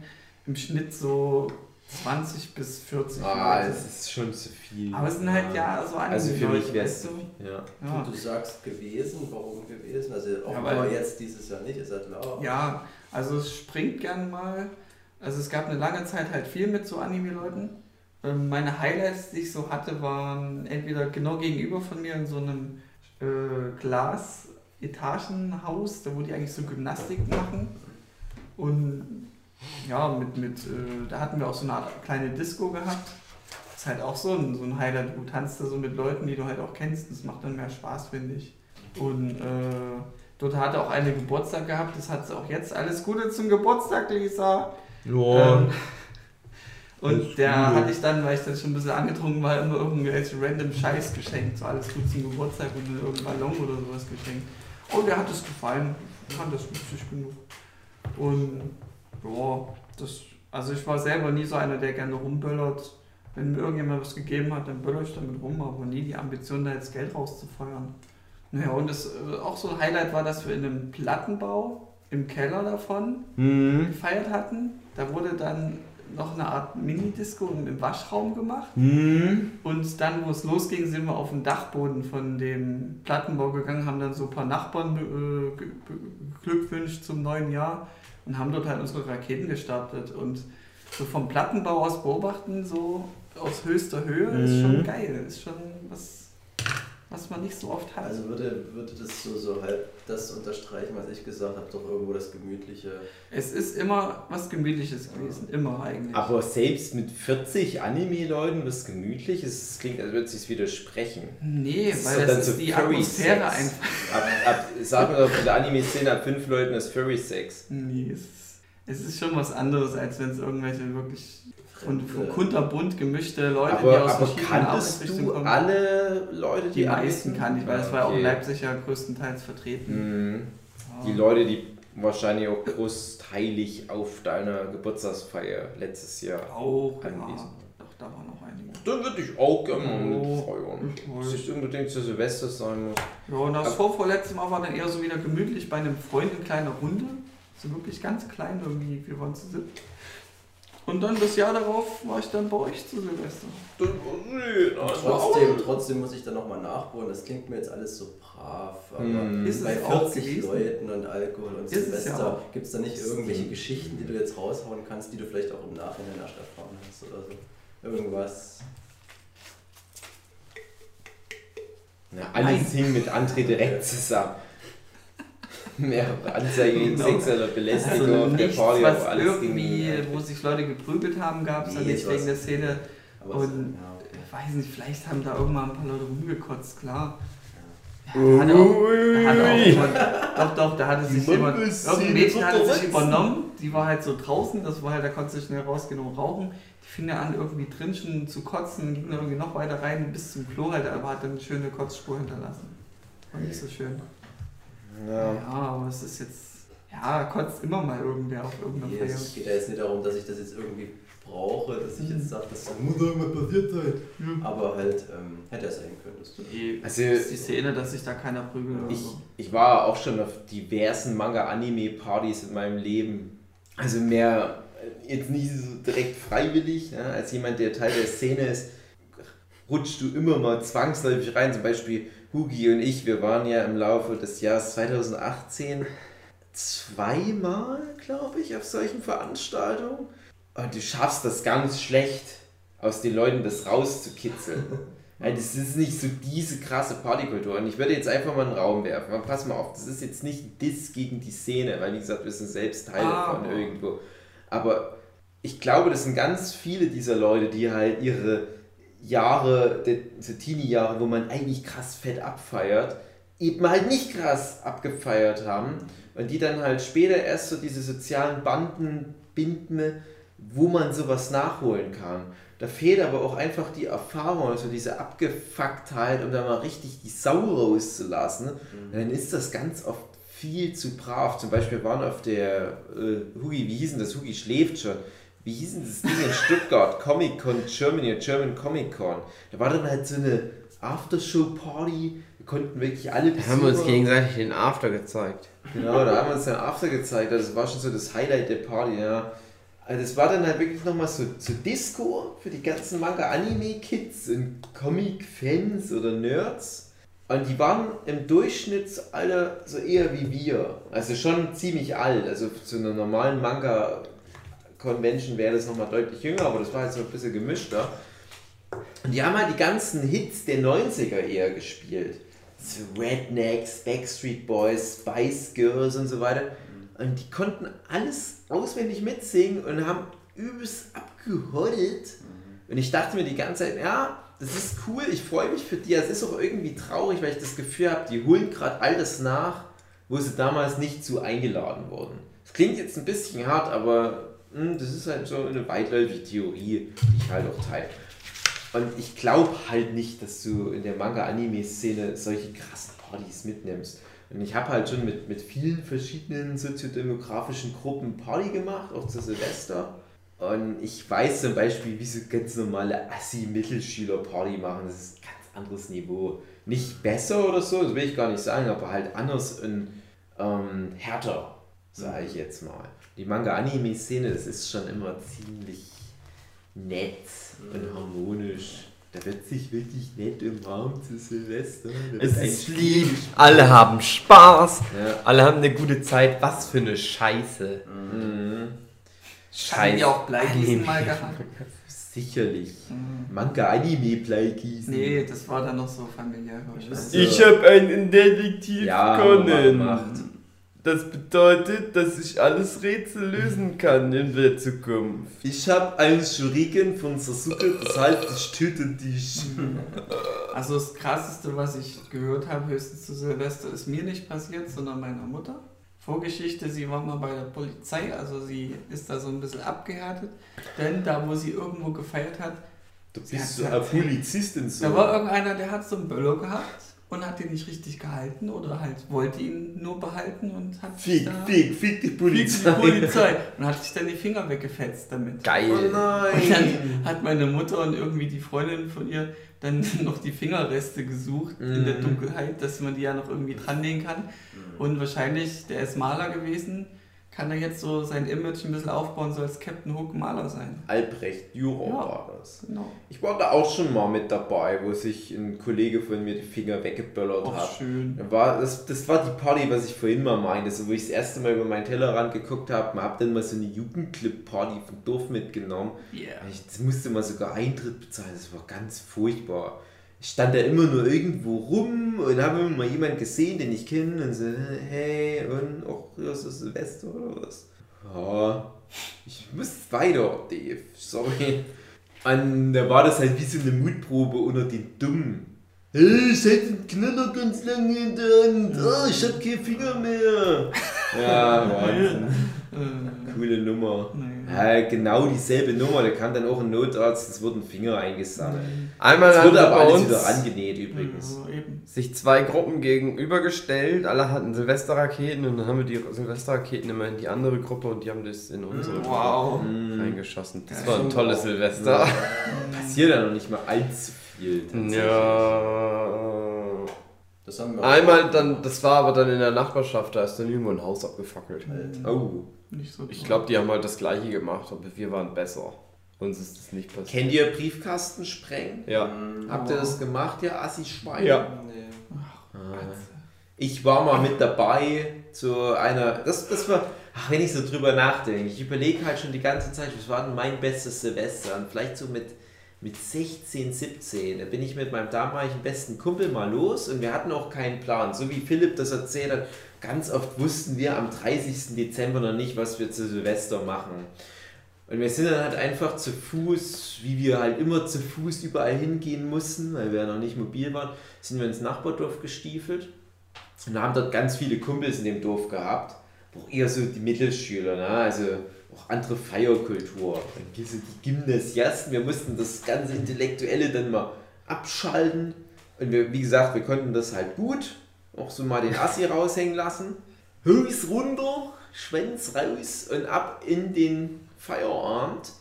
Im Schnitt so 20 bis 40 Ah, Leute. es ist schon zu viel. Aber es sind halt ja so einige Also für mich Leute, wäre weißt es. du? Ja. Ja. Und du sagst gewesen, warum gewesen? Also auch Ja, aber weil- jetzt dieses Jahr nicht, ist ja klar. ja, also es springt gern mal. Also es gab eine lange Zeit halt viel mit so Anime-Leuten. Ähm, Meine Highlights, die ich so hatte, waren entweder genau gegenüber von mir in so einem äh, Glas-Etagenhaus, da wo die eigentlich so Gymnastik machen. Und ja, mit, mit äh, da hatten wir auch so eine Art kleine Disco gehabt. Das ist halt auch so ein, so ein Highlight. Du tanzt da so mit Leuten, die du halt auch kennst. Das macht dann mehr Spaß, finde ich. Und äh, dort hatte auch eine Geburtstag gehabt. Das hat sie auch jetzt. Alles Gute zum Geburtstag, Lisa. Ähm, [LAUGHS] und der hatte ich dann, weil ich dann schon ein bisschen angetrunken war, immer irgendwelche random Scheiß geschenkt. So alles gut zum Geburtstag und mir irgendein Ballon oder sowas geschenkt. Und der hat es gefallen. Ich fand das witzig genug. Und ja, das, also ich war selber nie so einer, der gerne rumböllert. Wenn mir irgendjemand was gegeben hat, dann böller ich damit rum, aber nie die Ambition, da jetzt Geld rauszufeuern. Naja, und das äh, auch so ein Highlight war, dass wir in einem Plattenbau im Keller davon Hm. gefeiert hatten. Da wurde dann noch eine Art Mini-Disco im Waschraum gemacht. Hm. Und dann, wo es losging, sind wir auf den Dachboden von dem Plattenbau gegangen, haben dann so ein paar Nachbarn äh, ge- beglückwünscht zum neuen Jahr und haben dort halt unsere Raketen gestartet. Und so vom Plattenbau aus beobachten, so aus höchster Höhe, ist Mhm. schon geil. Ist schon was, was man nicht so oft hat. Also würde, würde das so, so halb das unterstreichen, was ich gesagt habe, doch irgendwo das Gemütliche. es ist immer was Gemütliches gewesen. Immer eigentlich. Aber selbst mit 40 Anime-Leuten was gemütlich ist, es klingt, als würde es sich widersprechen. Nee, Das ist weil das dann ist so die Furry Atmosphäre Sex. einfach. Ab, ab, sag mir doch, in der Anime-Szene ab fünf Leuten ist Furry-Sex. Nee, es ist, es ist schon was anderes, als wenn es irgendwelche wirklich und kunterbunt gemischte Leute, die Aber, aus aber verschiedenen kanntest du kommen. alle Leute, die die meisten kann ich, weil das war ja auch in Okay. Leipzig ja größtenteils vertreten. Hm. Ja. Die Leute, die wahrscheinlich auch großteilig auf deiner Geburtstagsfeier letztes Jahr auch, ja. anwesend Doch, da waren noch einige. Dann würde ich auch gerne mal Oh, feiern. weiß. ich unbedingt zu Silvester sein muss. Ja, und das vorvorletzte Mal war dann eher so wieder gemütlich bei einem Freund in kleiner Runde. So wirklich ganz klein irgendwie, wir waren zu siebt. Und dann das Jahr darauf war ich dann bei euch zu Silvester. Und Das war auch- trotzdem, trotzdem muss ich da nochmal nachbohren. Das klingt mir jetzt alles so brav. Aber Hm. Ist bei auch 40 gewesen? Leuten und Alkohol und Ist ja Silvester gibt es da nicht irgendwelche Geschichten, die du jetzt raushauen kannst, die du vielleicht auch im Nachhinein erst erfahren hast oder so. Irgendwas. Na, alles hing mit André direkt zusammen. [LAUGHS] Mehrere Anzeigen wegen Genau. sexueller Belästigung Also auf der nichts, Party, was alles irgendwie, mit wo sich Leute geprügelt haben, gab es da Nee, nicht sowas- wegen der Szene. Und- ja. Ich weiß nicht, vielleicht haben da irgendwann ein paar Leute rumgekotzt, klar. Ja, da hat auch, da hat auch jemand, doch, doch, da hatte sich jemand, irgendein Mädchen hatte sich übernommen, die war halt so draußen, das war halt, da konnte sie schnell rausgehen und rauchen. Die fing dann an, irgendwie drin schon zu kotzen, ging dann irgendwie noch weiter rein bis zum Klo halt, aber hat dann eine schöne Kotzspur hinterlassen. War nicht so schön. Ja. Ja, aber es ist jetzt, ja, kotzt immer mal irgendwer auf irgendeiner Nee, Feier. es geht ja jetzt nicht darum, dass ich das jetzt irgendwie brauche, dass ich jetzt sage, das Da muss irgendwas passiert sein. aber halt ähm, hätte er sein können. Das Also- ist die Szene, dass sich da keiner prügelt Ich, so. ich war auch schon auf diversen Manga-Anime-Partys in meinem Leben. Also mehr äh, jetzt nicht so direkt freiwillig, ne? als jemand, der Teil der Szene ist, rutschst du immer mal zwangsläufig rein. Zum Beispiel Hugi und ich, wir waren ja im Laufe des Jahres 2018 zweimal, glaube ich, auf solchen Veranstaltungen. Und du schaffst das ganz schlecht, aus den Leuten das rauszukitzeln. Ja, [LAUGHS] das ist nicht so diese krasse Partykultur. Und ich würde jetzt einfach mal einen Raum werfen. Aber pass mal auf, das ist jetzt nicht ein Diss gegen die Szene, weil wie gesagt, wir sind selbst Teil Aber- davon irgendwo. Aber ich glaube, das sind ganz viele dieser Leute, die halt ihre Jahre, die- so Teenie-Jahre, wo man eigentlich krass fett abfeiert, eben halt nicht krass abgefeiert haben. Und die dann halt später erst so diese sozialen Banden binden, wo man sowas nachholen kann. Da fehlt aber auch einfach die Erfahrung, also diese Abgefucktheit, um da mal richtig die Sau rauszulassen. Und dann ist das ganz oft viel zu brav. Zum Beispiel waren auf der äh, Hugi, wie hieß denn das? Hugi schläft schon. Wie hieß denn das Ding in Stuttgart? Comic Con Germany, German Comic Con. Da war dann halt so eine Aftershow-Party. Wir konnten wirklich alle Da haben wir uns gegenseitig den After gezeigt. Genau, da haben wir uns dann After gezeigt. Also das war schon so das Highlight der Party, ja. Also das war dann halt wirklich nochmal so, so Disco für die ganzen Manga-Anime-Kids und Comic-Fans oder Nerds. Und die waren im Durchschnitt alle so eher wie wir. Also schon ziemlich alt. Also zu einer normalen Manga-Convention wäre das nochmal deutlich jünger, aber das war halt so ein bisschen gemischter. Und die haben halt die ganzen Hits der 90er eher gespielt. So Rednecks, Backstreet Boys, Spice Girls und so weiter. Und die konnten alles auswendig mitsingen und haben übelst abgehoddelt. Und ich dachte mir die ganze Zeit, ja, das ist cool, ich freue mich für die. Es ist auch irgendwie traurig, weil ich das Gefühl habe, die holen gerade all das nach, wo sie damals nicht zu eingeladen wurden. Das klingt jetzt ein bisschen hart, aber das ist halt so eine weitläufige Theorie, die ich halt auch teile. Und ich glaube halt nicht, dass du in der Manga-Anime-Szene solche krassen Partys mitnimmst. Und ich habe halt schon mit, mit vielen verschiedenen soziodemografischen Gruppen Party gemacht, auch zu Silvester. Und ich weiß zum Beispiel, wie so ganz normale Assi-Mittelschüler-Party machen. Das ist ein ganz anderes Niveau. Nicht besser oder so, das will ich gar nicht sagen, aber halt anders und ähm, härter, sage ich jetzt mal. Die Manga-Anime-Szene, das ist schon immer ziemlich nett und harmonisch. Da wird sich wirklich nett umarmt zu Silvester. Da Es ist lieb, alle haben Spaß, Ja. alle haben eine gute Zeit. Was für eine Scheiße. Mhm. Die auch Bleigießen mal gehabt? Sicherlich. Mhm. Manga-Anime-Bleigießen. Nee, das war dann noch so familiär. wahrscheinlich. Ich habe einen Detektiv Ja, gemacht. Das bedeutet, dass ich alles Rätsel lösen kann in der Zukunft. Ich habe einen Shuriken von Sasuke, das heißt, ich töte dich. Also das krasseste, was ich gehört habe, höchstens zu Silvester, ist mir nicht passiert, sondern meiner Mutter. Vorgeschichte, sie war mal bei der Polizei, also sie ist da so ein bisschen abgehärtet. Denn da, wo sie irgendwo gefeiert hat, Du bist so eine Polizistin so. da war irgendeiner, der hat so einen Böller gehabt und hat den nicht richtig gehalten oder halt wollte ihn nur behalten und hat sich Fick, da... fick, fick die Fick Polizei. die Polizei. Und hat sich dann die Finger weggefetzt damit. Oh Geil. Und nein. dann hat meine Mutter und irgendwie die Freundin von ihr dann [LAUGHS] noch die Fingerreste gesucht in der Mhm. Dunkelheit, dass man die ja noch irgendwie dran nähen kann. Und wahrscheinlich, der ist Maler gewesen, kann er jetzt so sein Image ein bisschen aufbauen, so als Captain Hook Maler sein. Albrecht Dürer Ja. war das. Genau. Ich war da auch schon mal mit dabei, wo sich ein Kollege von mir die Finger weggeböllert Auch hat. schön. War, das, das war die Party, was ich vorhin mal meinte, so, wo ich das erste Mal über meinen Tellerrand geguckt habe. Man hat dann mal so eine Jugendclip-Party vom Dorf mitgenommen. Yeah. Ich das musste mal sogar Eintritt bezahlen, das war ganz furchtbar. Stand da immer nur irgendwo rum und habe immer mal jemanden gesehen, den ich kenne und so, hey, und auch ja, so Silvester oder was? Ja, ich muss weiter, Dave, sorry. Und da war das halt wie so eine Mutprobe unter den Dummen. Hey, ich hätte den Knaller ganz lange in der Hand. Oh, ich hab keinen Finger mehr. Ja, Wahnsinn. [LAUGHS] Äh, Coole Nummer. nee. Ja, genau dieselbe Nummer, da kann dann auch ein Notarzt, es wurden Finger eingesammelt. Einmal Es haben wurde aber alles uns wieder angenäht übrigens. Ja, eben. sich zwei Gruppen gegenübergestellt. Alle hatten Silvesterraketen und dann haben wir die Silvesterraketen immer in die andere Gruppe und die haben das in unsere Gruppe Wow. Mhm. reingeschossen. Das Ja, war ein tolles auch. Silvester. Passiert ja noch nicht mal allzu viel. tatsächlich. Ja. Das haben wir Einmal dann, das war aber dann in der Nachbarschaft, da ist dann irgendwo ein Haus abgefackelt. Oh. Nicht so Ich toll. glaube, die haben halt das gleiche gemacht, aber wir waren besser. Uns ist das nicht passiert. Kennt ihr Briefkasten sprengen? Ja. Habt ihr das gemacht, ihr Assi-Schwein? Ja. Nee. Ich war mal mit dabei zu einer. Das, das war. Ach, wenn ich so drüber nachdenke, ich überlege halt schon die ganze Zeit, was war denn mein bestes Silvester? Und vielleicht so mit, mit 16, 17. Da bin ich mit meinem damaligen besten Kumpel mal los und wir hatten auch keinen Plan. So wie Philipp das erzählt hat, ganz oft wussten wir am 30. Dezember noch nicht, was wir zu Silvester machen. Und wir sind dann halt einfach zu Fuß, wie wir halt immer zu Fuß überall hingehen mussten, weil wir ja noch nicht mobil waren, sind wir ins Nachbardorf gestiefelt. Und haben dort ganz viele Kumpels in dem Dorf gehabt, auch eher so die Mittelschüler, ne? also auch andere Feierkultur. Dann gibt es die Gymnasiasten, wir mussten das ganze Intellektuelle dann mal abschalten. Und wir, wie gesagt, wir konnten das halt gut, auch so mal den Assi raushängen lassen. Höchst runter, Schwänz raus und ab in den Feierabend.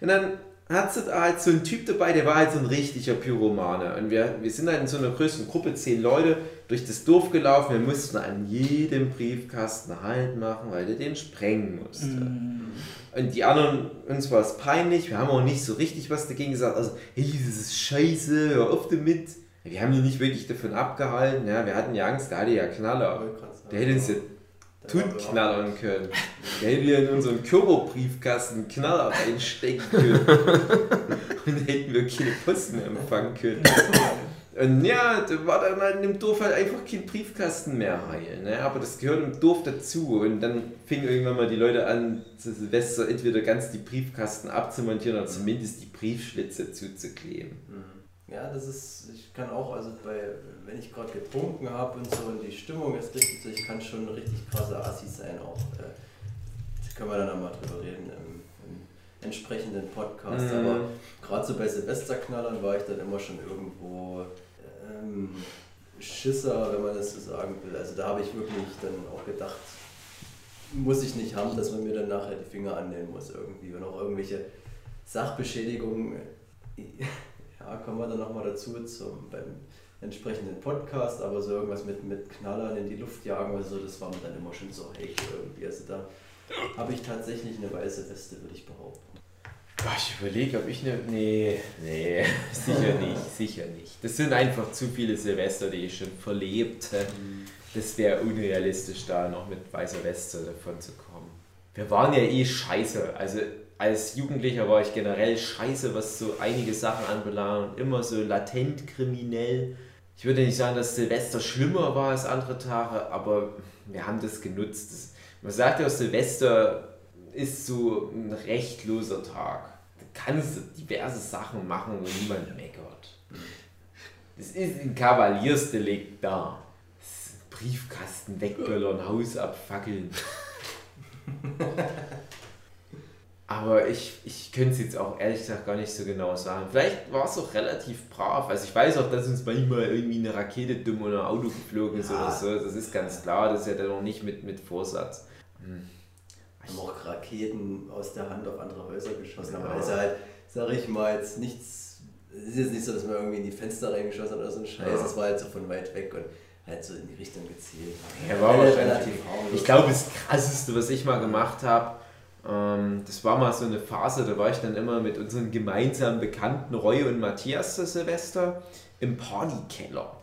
Und dann hat sie da halt so einen Typ dabei, der war halt so ein richtiger Pyromane. Und wir, wir sind halt in so einer größeren Gruppe, zehn Leute, durch das Dorf gelaufen. Wir mussten an jedem Briefkasten Halt machen, weil der den sprengen musste. Und die anderen, uns war es peinlich, wir haben auch nicht so richtig was dagegen gesagt. Also, hey, das ist scheiße, hör auf damit. Wir haben ihn nicht wirklich davon abgehalten. Ja, wir hatten ja Angst, der hatte ja Knaller. Der hätte uns ja tot knallern können. Der hätte wir in unseren Körperbriefkasten Knaller reinstecken können. [LAUGHS] Und hätten wir keine Post mehr empfangen können. [LAUGHS] Und ja, da war dann halt in dem Dorf halt einfach kein Briefkasten mehr heil. Ne? Aber das gehört im Dorf dazu. Und dann fingen irgendwann mal die Leute an, zu Silvester entweder ganz die Briefkasten abzumontieren oder zumindest die Briefschlitze zuzukleben. Ja, das ist, ich kann auch, also bei, wenn ich gerade getrunken habe und so und die Stimmung ist richtig, so, ich kann schon ein richtig krasser Assi sein auch. Äh, können wir dann nochmal drüber reden im, im entsprechenden Podcast. Mhm. Aber gerade so bei Silvesterknallern war ich dann immer schon irgendwo ähm, Schisser, wenn man das so sagen will. Also da habe ich wirklich dann auch gedacht, muss ich nicht haben, dass man mir dann nachher die Finger annehmen muss irgendwie und auch irgendwelche Sachbeschädigungen. [LAUGHS] Ja, kommen wir dann nochmal dazu zum, beim entsprechenden Podcast, aber so irgendwas mit, mit Knallern in die Luft jagen oder so, das war mir dann immer schon so echt irgendwie. Also da habe ich tatsächlich eine weiße Weste, würde ich behaupten. Ich überlege, ob ich eine. Nee, nee, [LAUGHS] sicher nicht, sicher nicht. Das sind einfach zu viele Silvester, die ich schon verlebt. Das wäre unrealistisch, da noch mit weißer Weste davon zu kommen. Wir waren ja eh scheiße. Also als Jugendlicher war ich generell scheiße, was so einige Sachen anbelangt. Immer so latent kriminell. Ich würde nicht sagen, dass Silvester schlimmer war als andere Tage, aber wir haben das genutzt. Man sagt ja, Silvester ist so ein rechtloser Tag. Da kannst du diverse Sachen machen, wo niemand meckert. Es ist ein Kavaliersdelikt da. Briefkasten wegböllern, Haus abfackeln. [LAUGHS] Aber ich, ich könnte es jetzt auch ehrlich gesagt gar nicht so genau sagen. Vielleicht war es auch relativ brav. Also ich weiß auch, dass uns manchmal irgendwie eine Rakete dumm oder ein Auto geflogen ist oder so. Das ist ganz klar. Das ist ja dann auch nicht mit, mit Vorsatz. Hm. Haben auch Raketen aus der Hand auf andere Häuser geschossen, aber Ja. das ist halt, sag ich mal, jetzt nichts. Es ist jetzt nicht so, dass man irgendwie in die Fenster reingeschossen hat oder so ein Scheiß. Ja. Das war halt so von weit weg. Und halt so in die Richtung gezielt. Ja, war wahrscheinlich-. Ich glaube, das krasseste, was ich mal gemacht habe, das war mal so eine Phase, da war ich dann immer mit unseren gemeinsamen Bekannten Roy und Matthias zu Silvester im Partykeller.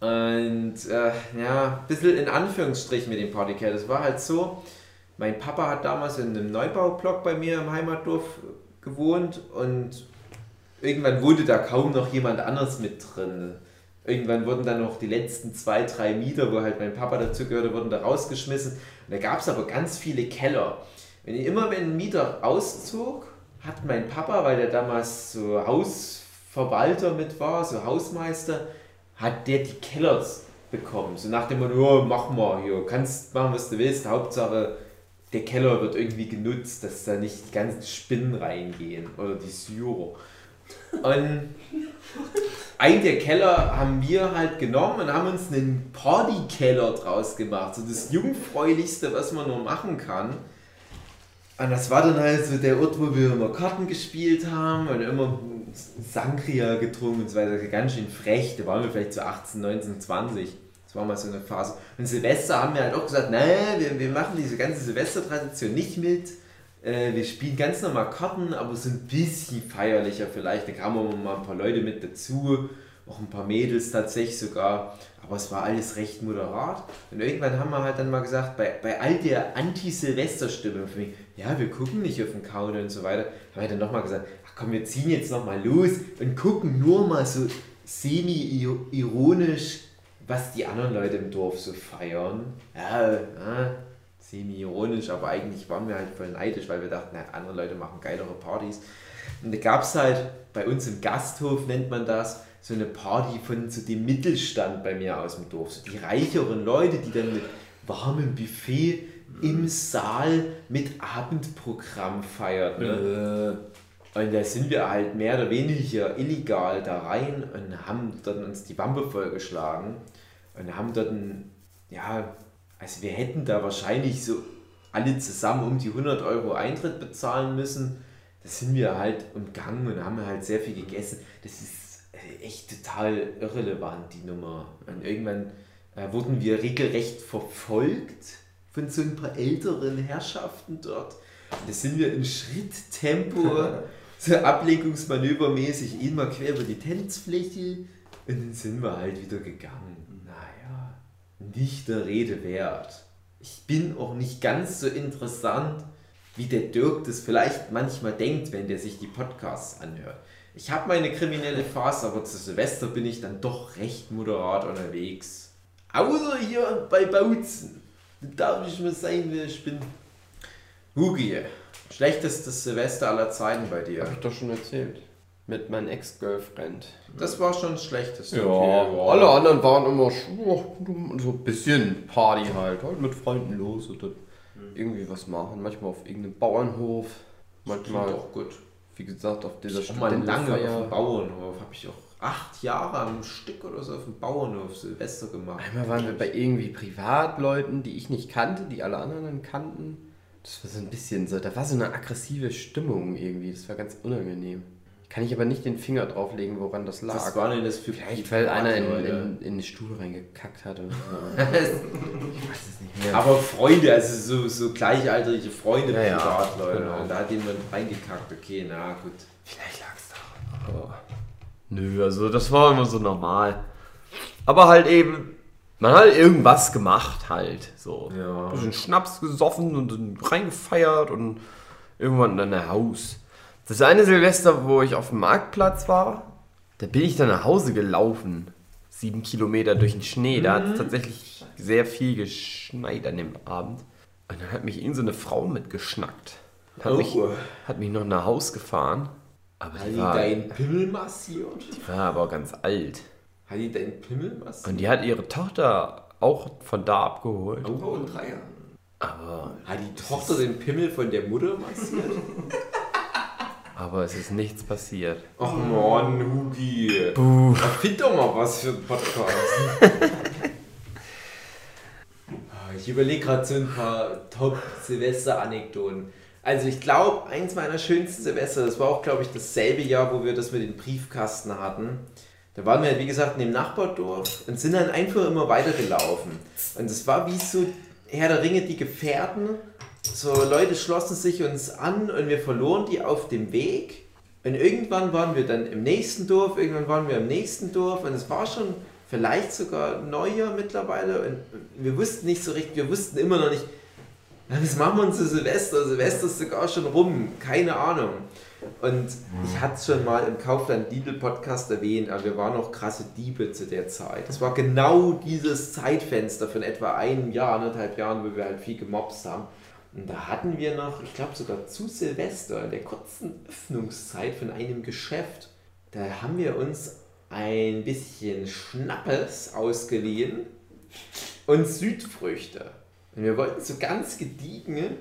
Und äh, ja, ein bisschen in Anführungsstrichen mit dem Partykeller. Das war halt so, mein Papa hat damals in einem Neubaublock bei mir im Heimatdorf gewohnt und irgendwann wurde da kaum noch jemand anderes mit drin. Irgendwann wurden dann noch die letzten zwei, drei Mieter, wo halt mein Papa dazu gehörte, wurden da rausgeschmissen. Und da gab es aber ganz viele Keller. Wenn immer wenn ein Mieter auszog, hat mein Papa, weil der damals so Hausverwalter mit war, so Hausmeister, hat der die Keller bekommen. So nach dem Motto, ja, mach mal hier, kannst machen, was du willst. Hauptsache, der Keller wird irgendwie genutzt, dass da nicht die ganzen Spinnen reingehen oder die Syrer. Und einen der Keller haben wir halt genommen und haben uns einen Partykeller draus gemacht. So das Jungfräulichste, was man nur machen kann. Und das war dann halt so der Ort, wo wir immer Karten gespielt haben und immer Sangria getrunken und so weiter. Ganz schön frech. Da waren wir vielleicht so 18, 19, 20. Das war mal so eine Phase. Und Silvester haben wir halt auch gesagt, nein, wir, wir machen diese ganze Silvestertradition nicht mit. Äh, wir spielen ganz normal Karten, aber so ein bisschen feierlicher vielleicht. Da kamen mal ein paar Leute mit dazu, auch ein paar Mädels tatsächlich sogar. Aber es war alles recht moderat. Und irgendwann haben wir halt dann mal gesagt, bei, bei all der Anti-Silvester-Stimmung, für mich, ja, wir gucken nicht auf den Counter und so weiter, haben wir dann nochmal gesagt, ach komm, wir ziehen jetzt nochmal los und gucken nur mal so semi-ironisch, was die anderen Leute im Dorf so feiern. Ja, ja semi-ironisch, aber eigentlich waren wir halt voll neidisch, weil wir dachten, na, andere Leute machen geilere Partys. Und da gab es halt bei uns im Gasthof, nennt man das, so eine Party von so dem Mittelstand bei mir aus dem Dorf. So die reicheren Leute, die dann mit warmem Buffet im Saal mit Abendprogramm feiert. Ne? Und da sind wir halt mehr oder weniger illegal da rein und haben dann uns die Wampe vollgeschlagen und haben dort ein, ja, also wir hätten da wahrscheinlich so alle zusammen um die 100 Euro Eintritt bezahlen müssen. Das sind wir halt umgangen und haben halt sehr viel gegessen. Das ist äh, echt total irrelevant, die Nummer. Und irgendwann äh, wurden wir regelrecht verfolgt von so ein paar älteren Herrschaften dort. Und da sind wir in Schritttempo, [LAUGHS] so ablenkungsmanövermäßig, immer quer über die Tanzfläche und dann sind wir halt wieder gegangen. Naja, nicht der Rede wert. Ich bin auch nicht ganz so interessant, wie der Dirk das vielleicht manchmal denkt, wenn der sich die Podcasts anhört. Ich habe meine kriminelle Phase, aber zu Silvester bin ich dann doch recht moderat unterwegs. Außer hier bei Bautzen. Da darf ich mir sein, wer ich bin. Hugi, schlechtestes Silvester aller Zeiten bei dir. Hab ich doch schon erzählt. Mit meinem Ex-Girlfriend. Das war schon das schlechteste. Ja, Okay, alle anderen waren immer so so ein bisschen Party halt. Halt mit Freunden los und dann irgendwie was machen. Manchmal auf irgendeinem Bauernhof. Manchmal, auch gut. wie gesagt, auf dieser Ich auch mal lange auf dem Bauernhof. Habe ich auch acht Jahre am Stück oder so auf dem Bauernhof Silvester gemacht. Einmal waren wir bei irgendwie Privatleuten, die ich nicht kannte, die alle anderen kannten. Das war so ein bisschen so, da war so eine aggressive Stimmung irgendwie. Das war ganz unangenehm. Kann ich aber nicht den Finger drauflegen, woran das lag. Was war denn das für Vielleicht, weil einer in, in, in den Stuhl reingekackt hat oder so. [LAUGHS] ich weiß es nicht mehr. Aber Freunde, also so, so gleichaltrige Freunde, Ja, ja, Privatleute. genau. Und da hat jemand reingekackt. Okay, na gut. Vielleicht lag es daran. Aber nö, also das war immer so normal. Aber halt eben, man hat irgendwas gemacht halt. So. Ja. Ein bisschen Schnaps gesoffen und reingefeiert und irgendwann dann nach Haus. Das eine Silvester, wo ich auf dem Marktplatz war, da bin ich dann nach Hause gelaufen. Sieben Kilometer durch den Schnee. Da hat es tatsächlich sehr viel geschneit an dem Abend. Und dann hat mich irgend so eine Frau mitgeschnackt. Hat, Oh. mich, hat mich noch nach Haus gefahren. Aber Hat die die war, deinen Pimmel massiert? die war aber ganz alt. Hat die deinen Pimmel massiert? Und die hat ihre Tochter auch von da abgeholt. Oh, ein Dreier. Aber, Hat die Tochter den Pimmel von der Mutter massiert? [LAUGHS] aber es ist nichts passiert. Ach Mann, Hugi. Buh. Find doch mal was für ein Podcast. [LAUGHS] Ah, ich überlege gerade so ein paar Top-Silvester-Anekdoten. Also ich glaube, eins meiner schönsten Silvester, das war auch, glaube ich, dasselbe Jahr, wo wir das mit den Briefkasten hatten. Da waren wir, wie gesagt, in dem Nachbardorf und sind dann einfach immer weitergelaufen. Und es war wie so Herr der Ringe, die Gefährten. So Leute schlossen sich uns an und wir verloren die auf dem Weg. Und irgendwann waren wir dann im nächsten Dorf, irgendwann waren wir im nächsten Dorf und es war schon vielleicht sogar Neujahr mittlerweile und wir wussten nicht so richtig, wir wussten immer noch nicht, was machen wir uns zu Silvester? Silvester ist sogar schon rum, keine Ahnung. Und ich hatte es schon mal im Kaufland Lidl Podcast erwähnt, aber wir waren noch krasse Diebe zu der Zeit. Es war genau dieses Zeitfenster von etwa einem Jahr, anderthalb Jahren, wo wir halt viel gemobst haben. Und da hatten wir noch, ich glaube sogar zu Silvester, in der kurzen Öffnungszeit von einem Geschäft, da haben wir uns ein bisschen Schnappes ausgeliehen und Südfrüchte. Und wir wollten so ganz gediegen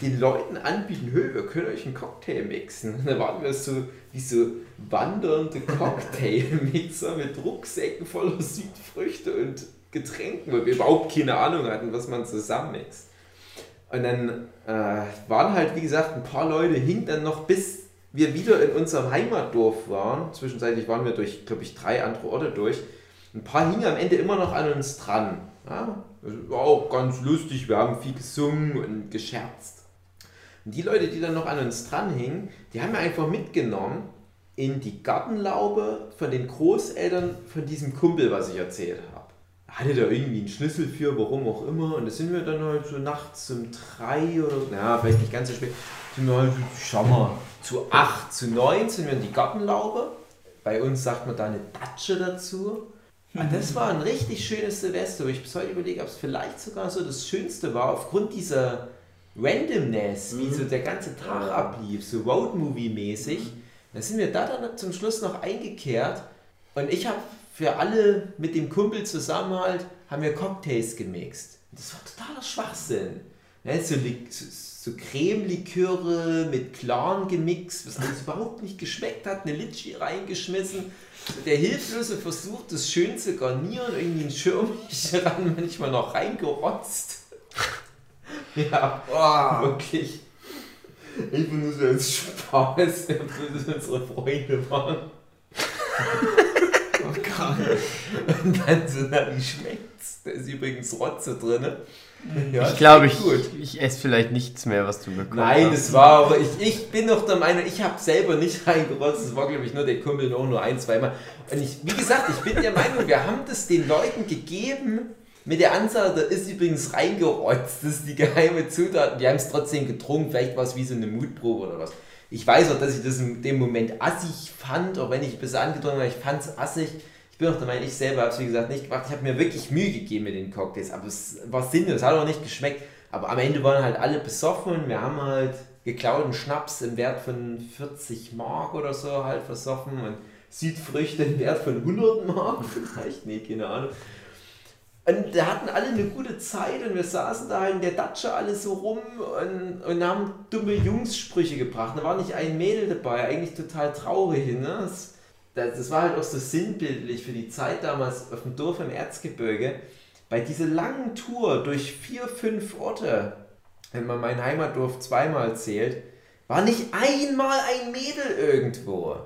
den Leuten anbieten, hey, wir können euch einen Cocktail mixen. Und [LAUGHS] da waren wir so wie so wandernde Cocktailmixer mit Rucksäcken voller Südfrüchte und Getränken, weil wir überhaupt keine Ahnung hatten, was man zusammenmixt. Und dann äh, waren halt, wie gesagt, ein paar Leute hing dann noch, bis wir wieder in unserem Heimatdorf waren. Zwischenzeitlich waren wir durch, glaube ich, drei andere Orte durch. Ein paar hingen am Ende immer noch an uns dran. Ja, war auch ganz lustig, wir haben viel gesungen und gescherzt. Und die Leute, die dann noch an uns dran hingen, die haben wir einfach mitgenommen in die Gartenlaube von den Großeltern von diesem Kumpel, was ich erzählt habe. Hatte da irgendwie einen Schlüssel für, warum auch immer. Und da sind wir dann halt so nachts um drei oder, na, vielleicht nicht ganz so spät, sind wir halt, schau mal, zu acht, zu neun sind wir in die Gartenlaube. Bei uns sagt man da eine Datsche dazu. Und das war ein richtig schönes Silvester, wo ich bis heute überlege, ob es vielleicht sogar so das Schönste war, aufgrund dieser Randomness, wie so der ganze Tag ablief, so Roadmovie-mäßig. Da sind wir da dann zum Schluss noch eingekehrt und ich habe für alle mit dem Kumpel zusammen halt, haben wir Cocktails gemixt. Das war totaler Schwachsinn. Ja, so, so, Creme-Liköre mit Klaren gemixt, was alles überhaupt nicht geschmeckt hat, eine Litschi reingeschmissen. Der hilflose Versuch, das schön zu garnieren, irgendwie einen Schirmchen [LAUGHS] ran, manchmal noch reingerotzt. [LAUGHS] Ja, wirklich. Ich bin nur so [LAUGHS] als Spaß, der böse unsere Freunde waren. Oh Gott. Und dann so, na, wie schmeckt's? Da ist übrigens Rotze drin. [LAUGHS] Ja, ich glaube, ich, ich esse vielleicht nichts mehr, was du bekommst. Nein, das war aber, ich, ich bin noch der Meinung, ich habe selber nicht [LAUGHS] reingerotzt, das war glaube ich nur der Kumpel auch nur ein, zweimal. Und ich, wie gesagt, ich bin der Meinung, wir haben das den Leuten gegeben mit der Ansage, da ist übrigens reingerotzt, das ist die geheime Zutat. Wir haben es trotzdem getrunken, vielleicht war es wie so eine Mutprobe oder was. Ich weiß auch, dass ich das in dem Moment assig fand, auch wenn ich ein bisschen angetrunken habe, ich fand es assig. Ich bin auch der Meinung, ich selber habe es wie gesagt nicht gemacht. Ich habe mir wirklich Mühe gegeben mit den Cocktails, aber es war sinnlos, hat auch nicht geschmeckt. Aber am Ende waren halt alle besoffen und wir haben halt geklauten Schnaps im Wert von 40 Mark oder so halt versoffen und Südfrüchte im Wert von 100 Mark [LAUGHS] vielleicht, nee, keine Ahnung. Und da hatten alle eine gute Zeit und wir saßen da in der Datsche alle so rum und, und haben dumme Jungssprüche gebracht. Da war nicht ein Mädel dabei, eigentlich total traurig. Ne? Das, das, das war halt auch so sinnbildlich für die Zeit damals auf dem Dorf im Erzgebirge. Bei dieser langen Tour durch vier, fünf Orte, wenn man mein Heimatdorf zweimal zählt, war nicht einmal ein Mädel irgendwo.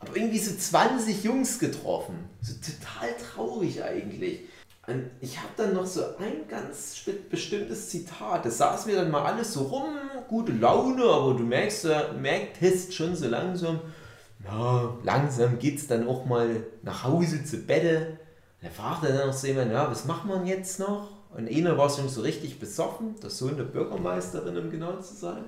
Aber irgendwie so 20 Jungs getroffen. So total traurig eigentlich. Und ich habe dann noch so ein ganz bestimmtes Zitat. Da saßen wir dann mal alles so rum, gute Laune, aber du merkst, ja- merktest schon so langsam, na, langsam geht's dann auch mal nach Hause zu Bette. Da fragte dann noch so jemand, ja, was macht man jetzt noch? Und einer war schon so richtig besoffen, der Sohn der Bürgermeisterin, um genau zu sein.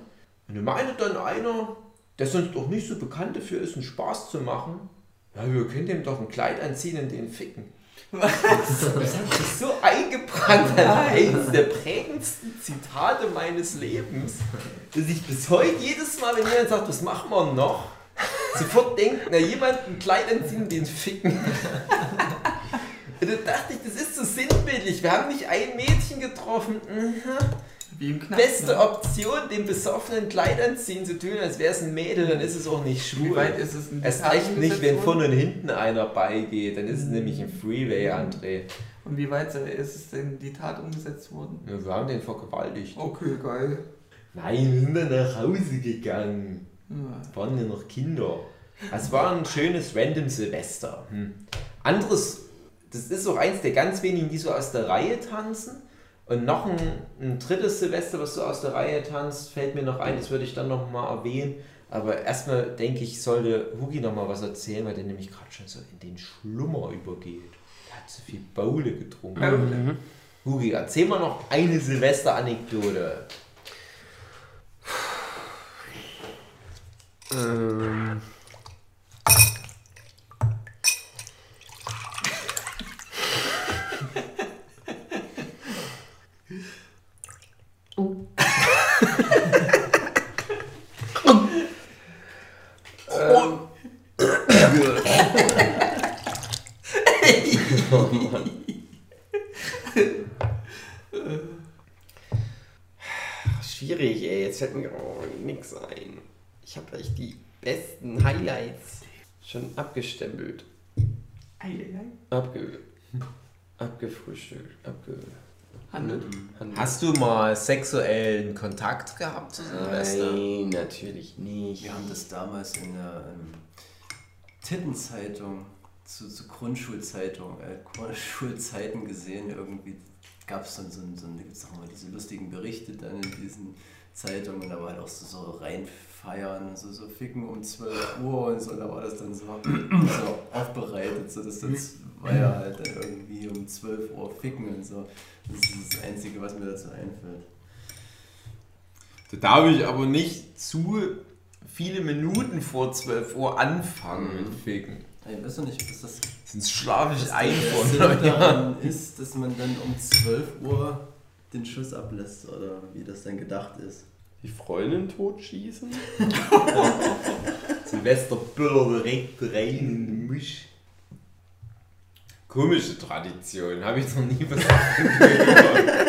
Und da meinte dann einer, der sonst auch nicht so bekannt dafür ist, einen Spaß zu machen, ja, wir können dem doch ein Kleid anziehen und den ficken. Das, das hat sich so eingebrannt als eines der prägendsten Zitate meines Lebens, dass ich bis heute jedes Mal, wenn jemand sagt, was machen wir noch, [LAUGHS] sofort denke, na jemand ein Kleid anziehen den ficken. [LAUGHS] Da dachte ich, das ist so sinnbildlich. Wir haben nicht ein Mädchen getroffen. Mhm. Wie im Knast. Beste ne? Option, dem besoffenen Kleid anziehen zu tun, als wäre es ein Mädel, dann ist es auch nicht schwul. Wie weit ist es Erst Tat recht nicht, wenn vorne und hinten einer beigeht, dann ist es nämlich ein Freeway, André. Und wie weit ist es denn die Tat umgesetzt worden? Ja, wir haben den vergewaltigt. Okay, geil. Nein, wir sind dann nach Hause gegangen. Ja. Waren ja noch Kinder. Es war ein schönes random Silvester. Hm. anderes, das ist auch eins der ganz wenigen, die so aus der Reihe tanzen. Und noch ein, ein drittes Silvester, was so aus der Reihe tanzt, fällt mir noch ein, das würde ich dann noch mal erwähnen. Aber erstmal denke ich, sollte Hugi noch mal was erzählen, weil der nämlich gerade schon so in den Schlummer übergeht. Der hat so viel Baule getrunken. Hugi, erzähl mal noch eine Silvester-Anekdote. Ähm. Schwierig, [LAUGHS] ey. Jetzt fällt mir oh, nix ein. Ich habe echt die besten Highlights schon abgestempelt. Eieiei. Abge. Abgefrühstückt. Abge. Handelt. Handelt. Hast du mal sexuellen Kontakt gehabt zu Silvester? Nein, natürlich nicht. Wir haben das damals in der ähm, Tittenzeitung, zu, zu Grundschulzeitung, äh, Grundschulzeiten gesehen. Irgendwie gab es dann so, so, ein- gibt's auch immer diese lustigen Berichte dann in diesen Zeitungen. Da war halt auch so, so reinfeiern, so, so ficken um 12 Uhr und so. Da war das dann so, so aufbereitet. So, dass das war ja halt dann irgendwie um 12 Uhr ficken und so. Das ist das Einzige, was mir dazu einfällt. Da darf ich aber nicht zu viele Minuten vor 12 Uhr anfangen mit Ficken. Ich weiß noch nicht, was das Sonst schlafe ich ein von ist, dass man dann um 12 Uhr den Schuss ablässt oder wie das dann gedacht ist. Die Freundin totschießen? [LAUGHS] Silvesterbüller direkt rein in den Misch. Komische Tradition, habe ich noch nie was [LAUGHS] gehört.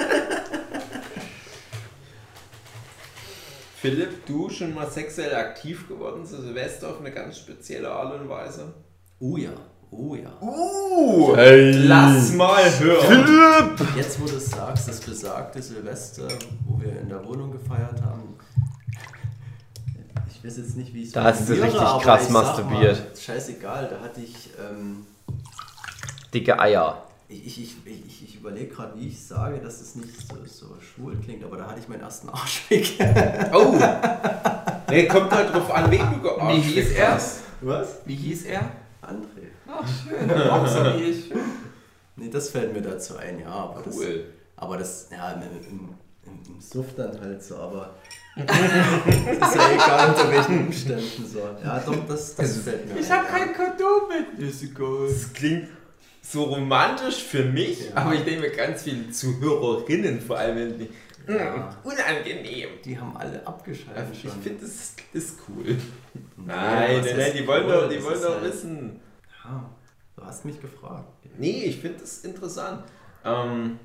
Philipp, du schon mal sexuell aktiv geworden zu Silvester auf eine ganz spezielle Art und Weise? Oh ja, oh ja. Uh, Hey. lass mal hören. Jetzt, wo du es sagst, das besagte Silvester, wo wir in der Wohnung gefeiert haben. Ich weiß jetzt nicht, wie ich es Da hast du richtig krass masturbiert. Mal, scheißegal, da hatte ich. Ähm, Dicke Eier. ich ich, ich, ich, überlege gerade, wie ich sage, dass es nicht so, so schwul klingt, aber da hatte ich meinen ersten Arschweg. Oh, [LAUGHS] nee, kommt halt drauf an, wen du gearscht Wie hieß er? Was? Wie hieß er? André. Ach, schön. Auch so wie ich. Nee, das fällt mir dazu ein, ja. Aber das, Cool. Aber das, ja, im, im, im, im Suff dann halt so, aber [LAUGHS] ist ja egal unter welchen Umständen so. Ja, doch, das, das fällt mir Ich ein, hab ja. kein Kondom mit. Ist egal. Das klingt so romantisch für mich, Ja. aber ich denke mir ganz viele Zuhörerinnen vor allem die, Ja. "Mm, unangenehm. Die haben alle abgeschaltet Also ich finde, das ist cool. Nein, nein, nein, die wollen doch, die Das wollen doch halt- wissen. Du hast mich gefragt. Nee, ich finde das interessant. Ähm,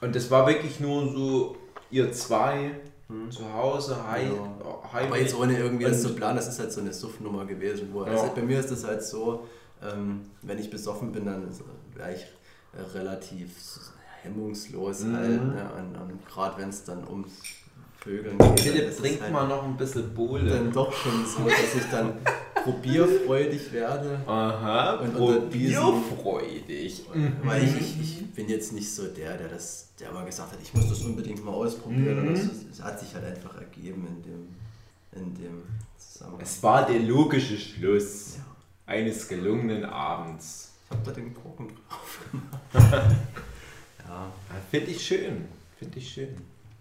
und das war wirklich nur so, ihr zwei zu Hause, hei, Hm. Ja. heim. Aber jetzt ohne irgendwie das zu planen, das ist halt so eine Suffnummer gewesen. Wo, Ja. also bei mir ist das halt so, ähm, wenn ich besoffen bin, dann wäre ich äh, relativ hemmungslos Mhm. halt. Ne? Und, und gerade wenn es dann ums Vögeln geht, dann Philipp, trink halt mal noch ein bisschen dann Bohle. doch schon so, dass ich dann [LAUGHS] probierfreudig werde. Aha, Und probierfreudig. Weil ich, ich, ich bin jetzt nicht so der, der das, der aber gesagt hat, ich muss das unbedingt mal ausprobieren. Mhm. Das, das hat sich halt einfach ergeben in dem, in dem Zusammenhang. Es war der logische Schluss Ja. eines gelungenen Abends. Ich hab da den Korken drauf gemacht. [LAUGHS] ja. Finde ich schön. Finde ich schön.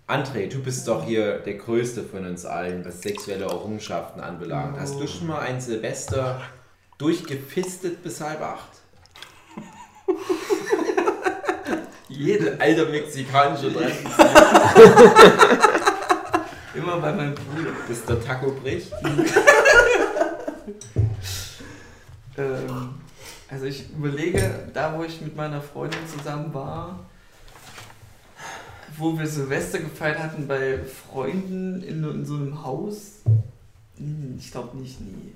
André, du bist doch hier der Größte von uns allen, was sexuelle Errungenschaften anbelangt. Hast du schon mal ein Silvester durchgefistet bis halb acht? [LAUGHS] Jede alte mexikanische Tradition, Immer bei meinem Bruder. bis der Taco bricht. Ähm, also ich überlege, da wo ich mit meiner Freundin zusammen war, wo wir Silvester gefeiert hatten bei Freunden in, in so einem Haus. Hm, Ich glaube nicht, nie.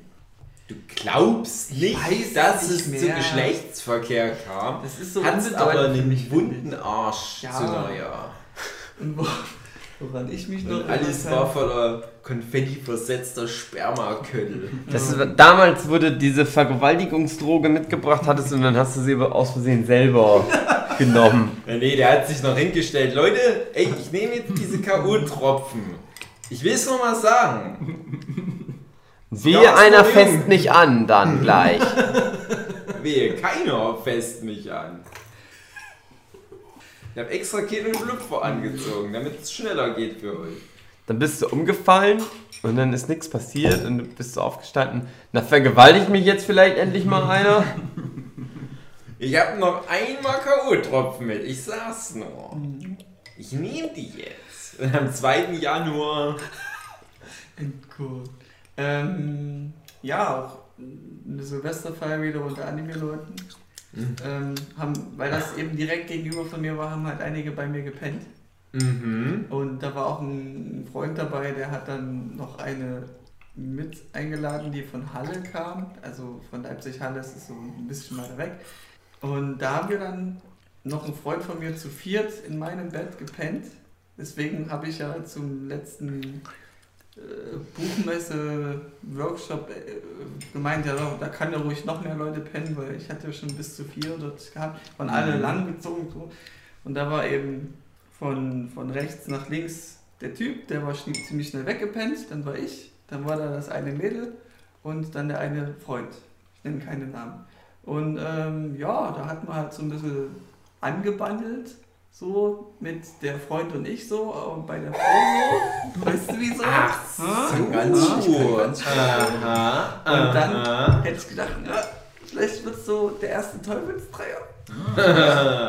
Du glaubst nicht, dass nicht es zu mehr. Geschlechtsverkehr kam. Das ist so unbedeutend aber einen wunden. Arsch Ja. zu Neujahr. Und wo, Woran ich mich noch erinnern war voller Konfetti versetzter Spermaköttel. Das ist, damals wurde diese Vergewaltigungsdroge mitgebracht, hattest und dann hast du sie aber aus Versehen selber [LAUGHS] genommen. Ja, nee, der hat sich noch hingestellt. Leute, ey, ich nehme jetzt diese K.O.-Tropfen. Ich will es noch mal sagen. Wehe, einer fest mich an, dann gleich. [LAUGHS] Wehe, keiner fest mich an. Ich habe extra keinen Schlüpfer angezogen, damit es schneller geht für euch. Dann bist du umgefallen und dann ist nichts passiert und du bist so aufgestanden. Na, vergewaltigt mich jetzt vielleicht endlich mal einer? [LAUGHS] Ich habe noch einmal K.O.-Tropfen mit, ich sag's nur. Ich nehme die jetzt. Und [LAUGHS] am 2. Januar. Cool. Ähm, ja, auch eine Silvesterfeier wieder unter Anime-Leuten. Ähm, haben, weil das eben direkt gegenüber von mir war, haben halt einige bei mir gepennt. Mhm. Und da war auch ein Freund dabei, der hat dann noch eine mit eingeladen, die von Halle kam. Also von Leipzig-Halle, das ist so ein bisschen weiter weg. Und da haben wir dann noch ein Freund von mir zu viert in meinem Bett gepennt. Deswegen habe ich ja zum letzten äh, Buchmesse-Workshop äh, gemeint, ja, da kann ja ruhig noch mehr Leute pennen, weil ich hatte schon bis zu vier dort gehabt, waren alle Mhm. langgezogen. So. Und da war eben von, von rechts nach links der Typ, der war ziemlich schnell weggepennt, dann war ich, dann war da das eine Mädel und dann der eine Freund. Ich nenne keine Namen. Und ähm, ja, da hat man halt so ein bisschen angebandelt, so mit der Freund und ich so, aber bei der Frau so. Weißt du wieso? Ach so. Ganz, ich kann Uh, ganz schön. aha, Und dann aha. hätte ich gedacht, na, vielleicht wird so der erste Teufelsdreier.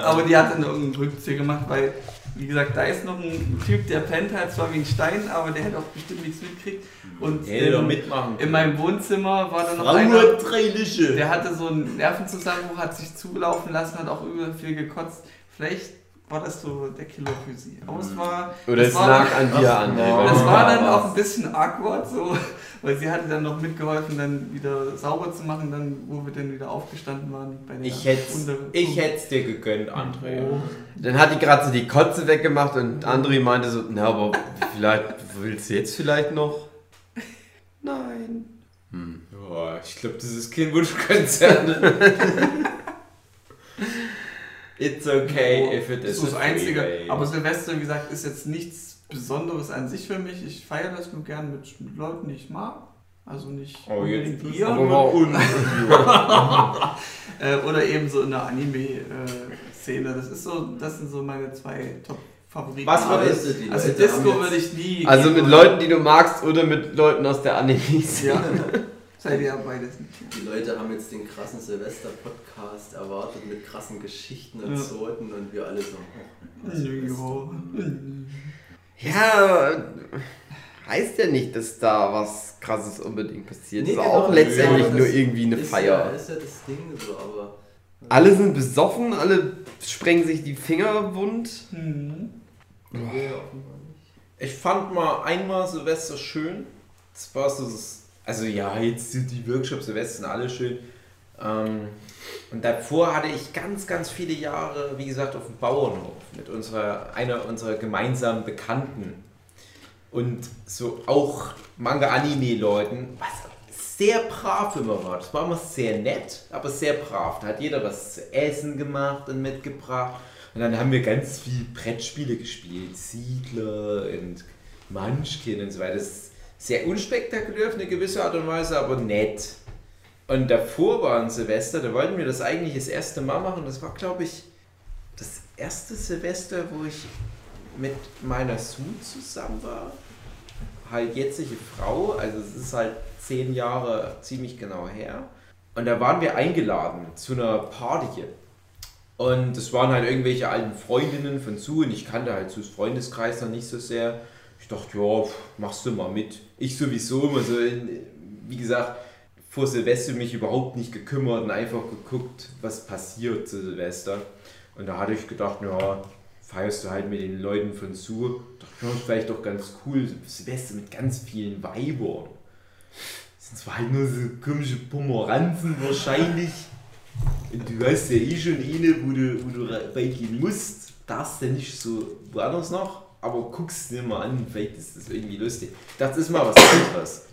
Aber die hat dann irgendeinen Rückzieher gemacht, weil, wie gesagt, da ist noch ein Typ, der pennt halt zwar wie ein Stein, aber der hätte auch bestimmt nichts mitgekriegt. Und Hätte doch in, mitmachen in meinem Wohnzimmer war dann noch Frau einer, drei Lische. der hatte so einen Nervenzusammenbruch, hat sich zulaufen lassen, hat auch übel viel gekotzt. Vielleicht war das so der Killer für sie. Aber es war, Oder das es war lag an dir an. das war dann auch ein bisschen awkward, so, [LAUGHS] weil sie hatte dann noch mitgeholfen, dann wieder sauber zu machen, dann, wo wir dann wieder aufgestanden waren. Bei der Ich hätte ich hätt's dir gegönnt, André. Dann hat die gerade so die Kotze weggemacht und André meinte so, na, aber vielleicht willst du jetzt vielleicht noch? Nein. Ja, ich glaube, das ist kein Wunschkonzert. [LAUGHS] It's okay if it Das is ist das Einzige. Aber Silvester, wie gesagt, ist jetzt nichts Besonderes an sich für mich. Ich feiere das nur gern mit, mit Leuten, die ich mag. Also nicht Oh, jetzt ihr. aber warum? [LAUGHS] Äh, oder eben so in der Anime-Szene. Das ist so, das sind so meine zwei Top-Favoriten. Was war Aber das? Weißt du, die Also Leute Disco würde ich nie. Also mit. Leuten, die du magst oder mit Leuten aus der Anime-Szene. Ja. [LAUGHS] Seid ihr ja beides nicht. Die Leute haben jetzt den krassen Silvester-Podcast erwartet mit krassen Geschichten und Ja. Zoten und wir alle so. oh. Ja, heißt ja nicht, dass da was krasses unbedingt passiert. Nee, ist genau, auch letztendlich ja, nur irgendwie eine ist Feier. Ja, ist ja das Ding so, aber. Alle sind besoffen, alle sprengen sich die Finger wund. Hm. Nicht. Ich fand mal einmal Silvester schön. Das war so das, also ja, jetzt sind die Workshops Silvester sind alle schön. Ähm, und davor hatte ich ganz, ganz viele Jahre, wie gesagt, auf dem Bauernhof mit unserer, einer unserer gemeinsamen Bekannten. Und so auch Manga-Anime-Leuten, was sehr brav immer war. Das war immer sehr nett, aber sehr brav. Da hat jeder was zu essen gemacht und mitgebracht. Und dann haben wir ganz viel Brettspiele gespielt. Siedler und Munchkin und so weiter. Das ist sehr unspektakulär auf eine gewisse Art und Weise, aber nett. Und davor war ein Silvester, da wollten wir das eigentlich das erste Mal machen. Das war, glaube ich, das erste Silvester, wo ich mit meiner Sue zusammen war. Halt jetzige Frau, also es ist halt zehn Jahre ziemlich genau her. Und da waren wir eingeladen zu einer Party. Und es waren halt irgendwelche alten Freundinnen von Sue und ich kannte halt Sues Freundeskreis noch nicht so sehr. Ich dachte, ja, machst du mal mit. Ich sowieso immer so, wie gesagt, vor Silvester mich überhaupt nicht gekümmert und einfach geguckt, was passiert zu Silvester. Und da hatte ich gedacht, ja, feierst du halt mit den Leuten von Sue. Dachte, ja, vielleicht doch ganz cool, Silvester mit ganz vielen Weibern. Das sind zwar halt nur so komische Pomeranzen wahrscheinlich. Und du hast ja eh schon eine, wo du, wo du bei gehen musst. Darfst ja nicht so woanders noch. aber guck's dir mal an, vielleicht ist das irgendwie lustig. Das ist mal was anderes.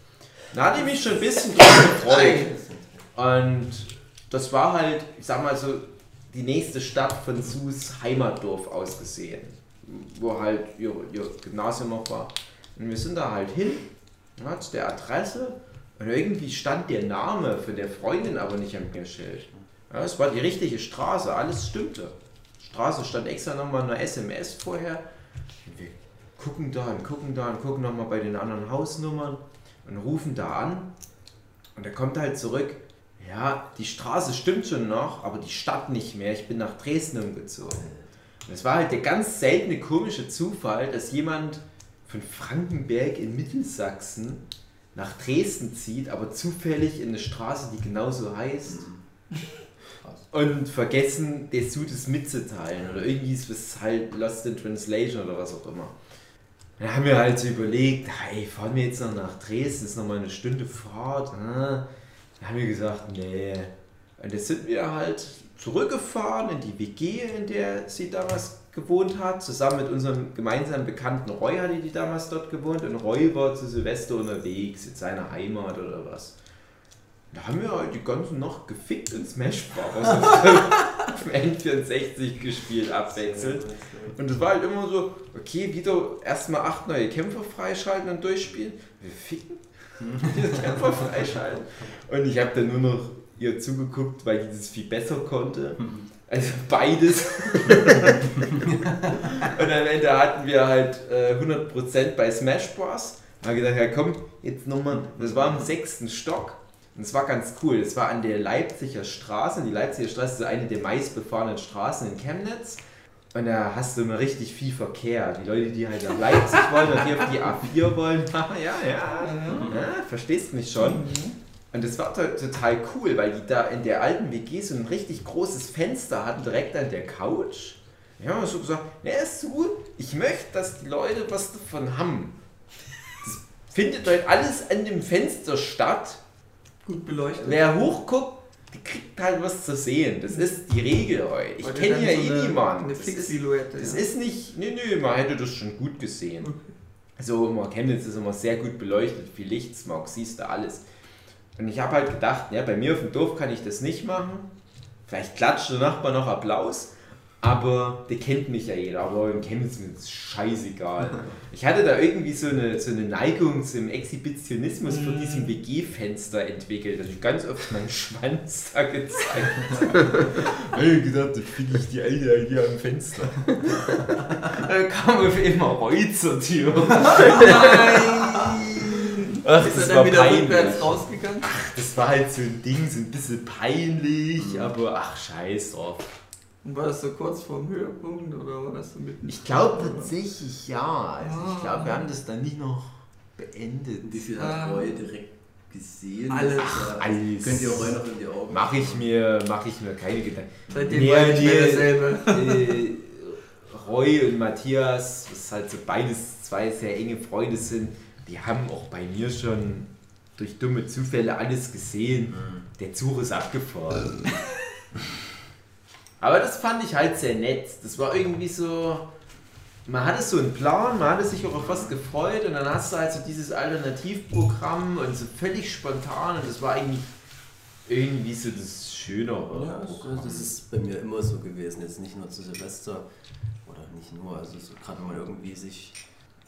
Da hatte ich mich schon ein bisschen drauf gefreut. Und das war halt, ich sag mal so, die nächste Stadt von Sus Heimatdorf ausgesehen, wo halt ihr, ihr Gymnasium noch war. Und wir sind da halt hin, ja, zu der Adresse, und irgendwie stand der Name von der Freundin aber nicht am Schild. Ja, es war die richtige Straße, alles stimmte. Straße stand extra nochmal eine SMS vorher. Und wir gucken da und gucken da und gucken nochmal bei den anderen Hausnummern und rufen da an. Und er kommt halt zurück. Ja, die Straße stimmt schon noch, aber die Stadt nicht mehr. Ich bin nach Dresden umgezogen. Und es war halt der ganz seltene komische Zufall, dass jemand von Frankenberg in Mittelsachsen nach Dresden zieht, aber zufällig in eine Straße, die genauso heißt. Und vergessen, der Suit mitzuteilen. Oder irgendwie ist es halt Lost in Translation oder was auch immer. Dann haben wir halt so überlegt, hey, fahren wir jetzt noch nach Dresden, ist noch mal eine Stunde Fahrt. ah. Dann haben wir gesagt, nee. Und jetzt sind wir halt zurückgefahren in die WG, in der sie damals gewohnt hat. Zusammen mit unserem gemeinsamen Bekannten Roy hatte die damals dort gewohnt. Und Roy war zu Silvester unterwegs, in seiner Heimat oder was. Da haben wir halt die ganze Nacht gefickt in Smash Bros. [LAUGHS] [LAUGHS] dem N64 gespielt, abwechselnd. Und es war halt immer so, okay, wieder erstmal acht neue Kämpfer freischalten und durchspielen. Wir ficken. [LAUGHS] Kämpfer freischalten. Und ich habe dann nur noch ihr zugeguckt, weil die das viel besser konnte. Also beides. [LAUGHS] und am Ende hatten wir halt äh, 100% bei Smash Bros. Da habe ich gedacht, ja komm, jetzt nochmal. Das war im sechsten Stock. Und es war ganz cool. Es war an der Leipziger Straße. Die Leipziger Straße ist eine der meistbefahrenen Straßen in Chemnitz. Und da hast du immer richtig viel Verkehr. Die Leute, die halt nach Leipzig wollen und hier auf die A4 wollen, [LAUGHS] ja, ja, ja, verstehst mich schon. Und das war to- total cool, weil die da in der alten WG so ein richtig großes Fenster hatten, direkt an der Couch. Ja, und so gesagt, na ist so gut, ich möchte, dass die Leute was davon haben. Das findet heute alles an dem Fenster statt. Gut beleuchtet. Wer hochguckt, die kriegt halt was zu sehen. Das ist die Regel heute. Ich kenne ja so eh niemanden. Eine Das ist, Fix-Silhouette. das ja. ist nicht, nee, nee, man hätte das schon gut gesehen. Also immer Chemnitz ist immer sehr gut beleuchtet, viel Lichtsmog, siehst du alles. Und ich habe halt gedacht, ja, bei mir auf dem Dorf kann ich das nicht machen. Vielleicht klatscht der Nachbar noch Applaus, aber der kennt mich ja jeder. Aber in Chemnitz ist mir das scheißegal. [LAUGHS] Ich hatte da irgendwie so eine, so eine Neigung zum Exhibitionismus vor diesem WG-Fenster entwickelt, dass ich ganz oft meinen Schwanz [LAUGHS] da gezeigt [LAUGHS] habe. ich gedacht, da finde ich die Alte hier am Fenster. Dann kam auf einmal Roy zur Tür. Ach, Ist das er war dann wieder peinlich. rückwärts rausgegangen? Das war halt so ein Ding, so ein bisschen peinlich, aber ach, scheiß drauf. Und war das so kurz vorm Höhepunkt oder war das so mitten? Ich glaube tatsächlich ja. Also Ah. ich glaube, wir haben das dann nicht noch beendet. Wie viel Ah. hat Roy direkt gesehen? Alles. Ja- Alles. Könnt ihr Roy noch in die Augen Mache ich mir, mache ich mir keine Gedanken. Seitdem Nee, war ich mehr dasselbe. [LAUGHS] äh, Roy und Matthias, was halt so beides zwei sehr enge Freunde sind, die haben auch bei mir schon durch dumme Zufälle alles gesehen. Der Zug ist abgefahren. [LAUGHS] Aber das fand ich halt sehr nett. Das war irgendwie so. Man hatte so einen Plan, man hatte sich auch auf was gefreut und dann hast du halt so dieses Alternativprogramm und so völlig spontan und das war irgendwie, irgendwie so das Schönere. Ja, das, Programm. das ist bei mir immer so gewesen, jetzt nicht nur zu Silvester oder nicht nur, also so, gerade wenn man irgendwie sich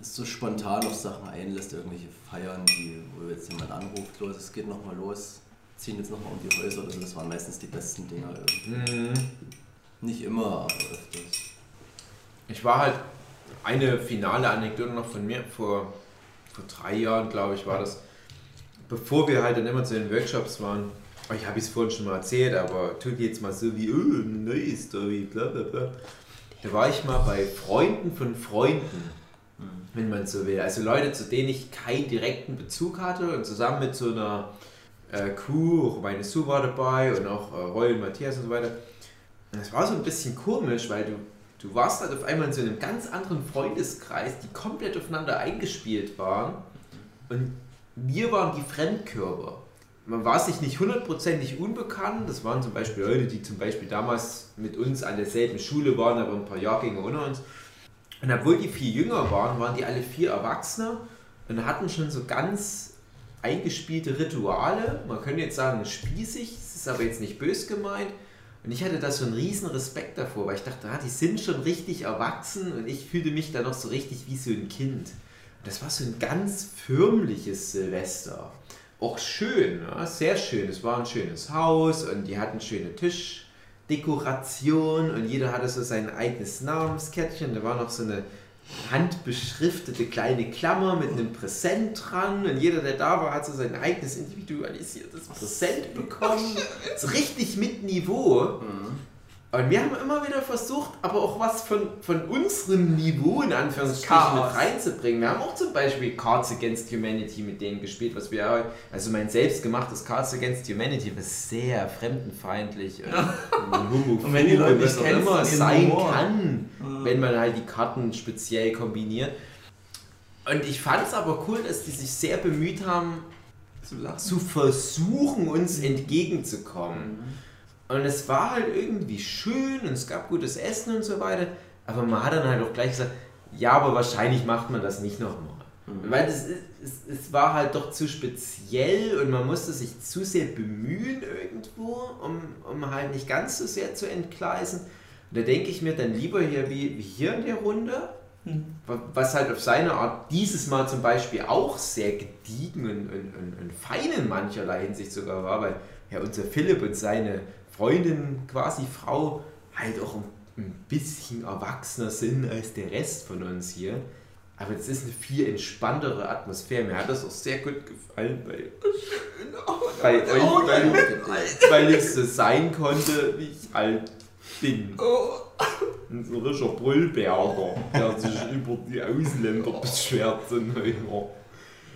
so spontan auf Sachen einlässt, irgendwelche Feiern, die, wo jetzt jemand anruft, los, es geht nochmal los, ziehen jetzt nochmal um die Häuser oder so, das waren meistens die besten Dinger irgendwie. Mhm. Nicht immer, aber öfters. Ich war halt eine finale Anekdote noch von mir vor, vor drei Jahren, glaube ich, war das. Bevor wir halt dann immer zu den Workshops waren, oh, ich habe es vorhin schon mal erzählt, aber tut jetzt mal so wie, oh, neue Story, bla bla bla. Da war ich mal bei Freunden von Freunden, wenn man so will. Also Leute, zu denen ich keinen direkten Bezug hatte und zusammen mit so einer äh, Crew, meine Sue war dabei und auch äh, Roy und Matthias und so weiter. Das war so ein bisschen komisch, weil du Du warst halt auf einmal in so einem ganz anderen Freundeskreis, die komplett aufeinander eingespielt waren. Und wir waren die Fremdkörper. Man war sich nicht hundertprozentig unbekannt. Das waren zum Beispiel Leute, die zum Beispiel damals mit uns an derselben Schule waren, aber ein paar Jahrgänge unter uns. Und obwohl die viel jünger waren, waren die alle vier Erwachsene und hatten schon so ganz eingespielte Rituale. Man könnte jetzt sagen, spießig, es ist aber jetzt nicht bös gemeint. Und ich hatte da so einen riesen Respekt davor, weil ich dachte, ah, die sind schon richtig erwachsen und ich fühlte mich da noch so richtig wie so ein Kind. Und das war so ein ganz förmliches Silvester. Auch schön, ja, sehr schön. Es war ein schönes Haus und die hatten schöne Tischdekoration und jeder hatte so sein eigenes Namenskärtchen. Da war noch so eine handbeschriftete kleine Klammer mit einem Präsent dran und jeder, der da war, hat so sein eigenes individualisiertes Präsent bekommen. [LAUGHS] So richtig mit Niveau. Und wir haben immer wieder versucht, aber auch was von, von unserem Niveau in Anführungsstrichen mit reinzubringen. Wir haben auch zum Beispiel Cards Against Humanity mit denen gespielt, was wir, also mein selbstgemachtes Cards Against Humanity, was sehr fremdenfeindlich und, und [LAUGHS] homophob Und wenn die Leute was nicht auch immer sein Humor. kann, wenn man halt die Karten speziell kombiniert. Und ich fand es aber cool, dass die sich sehr bemüht haben, Zu zu versuchen, uns entgegenzukommen. Und es war halt irgendwie schön und es gab gutes Essen und so weiter. Aber man hat dann halt auch gleich gesagt, ja, aber wahrscheinlich macht man das nicht nochmal. Weil es, es, es war halt doch zu speziell und man musste sich zu sehr bemühen irgendwo, um, um halt nicht ganz so sehr zu entgleisen. Und da denke ich mir dann lieber hier wie, wie hier in der Runde, wa- was halt auf seine Art dieses Mal zum Beispiel auch sehr gediegen und, und, und, und fein in mancherlei Hinsicht sogar war, weil ja unser Philipp und seine Freundin, quasi Frau, halt auch ein, bisschen erwachsener sind als der Rest von uns hier. Aber es ist eine viel entspanntere Atmosphäre. Mir hat das auch sehr gut gefallen bei, bei euch, weil, weil ich so sein konnte, wie ich halt bin. Ein so richtiger Brüllberger, der sich über die Ausländer beschwert. Neuer.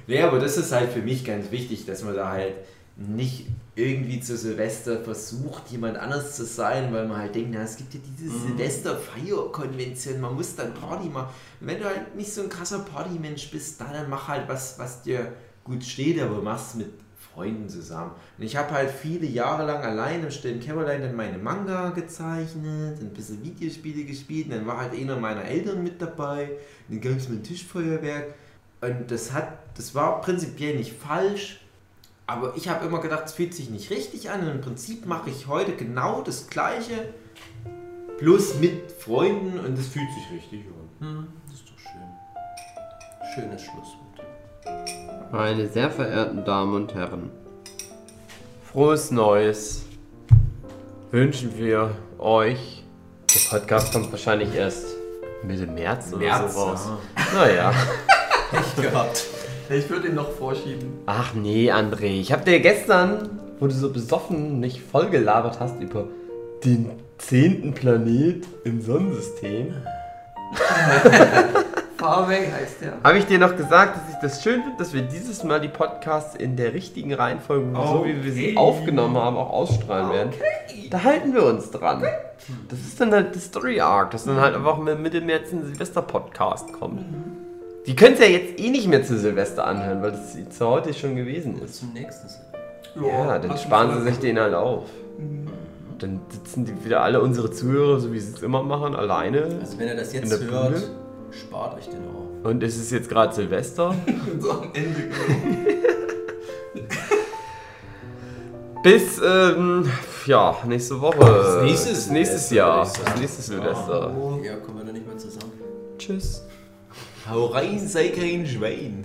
Nee, aber das ist halt für mich ganz wichtig, dass man da halt nicht irgendwie zu Silvester versucht, jemand anders zu sein, weil man halt denkt, na, es gibt ja diese Silvester-Feierkonvention, man muss dann Party machen. Und wenn du halt nicht so ein krasser Partymensch bist, dann mach halt was, was dir gut steht, aber mach's mit Freunden zusammen. Und ich habe halt viele Jahre lang allein im stillen Kämmerlein dann meine Manga gezeichnet, ein bisschen Videospiele gespielt, und dann war halt einer meiner Eltern mit dabei, und dann gab es mein Tischfeuerwerk. Und das hat, das war prinzipiell nicht falsch, aber ich habe immer gedacht, es fühlt sich nicht richtig an. Und im Prinzip mache ich heute genau das Gleiche, bloß mit Freunden und es fühlt sich richtig an. Hm, das ist doch schön. Schönes Schlusswort. Meine sehr verehrten Damen und Herren, frohes Neues wünschen wir euch. Der Podcast kommt wahrscheinlich erst Mitte März oder März, so raus. ja. Naja. [LAUGHS] Echt gehabt. Ich würde ihn noch vorschieben. Ach nee, André, ich hab dir gestern, wo du so besoffen nicht voll gelabert hast über den zehnten Planet im Sonnensystem, [LAUGHS] Far Away heißt der. habe ich dir noch gesagt, dass ich das schön finde, dass wir dieses Mal die Podcasts in der richtigen Reihenfolge, so wie wir sie Okay. aufgenommen haben, auch ausstrahlen werden. Da halten wir uns dran. Das ist dann halt die Story Arc, dass dann halt einfach mit Mitte März ein Silvester-Podcast kommt. Die könnt ihr ja jetzt eh nicht mehr zu Silvester anhören, weil das zu heute schon gewesen ist. Zum nächsten. Ja, dann hast du sparen sie sich den halt auf. Dann sitzen die wieder alle unsere Zuhörer, so wie sie es immer machen, alleine. Also wenn ihr das jetzt hört, Bude? spart euch den auf. Und es ist jetzt gerade Silvester. [LAUGHS] So am Ende. Bis, ähm, ja, nächste Woche. Das nächste Bis nächstes Silvester, Jahr. würde ich sagen. Das nächste Silvester. Ja, kommen wir da nicht mehr zusammen. Tschüss. Hau rein, sei kein Schwein.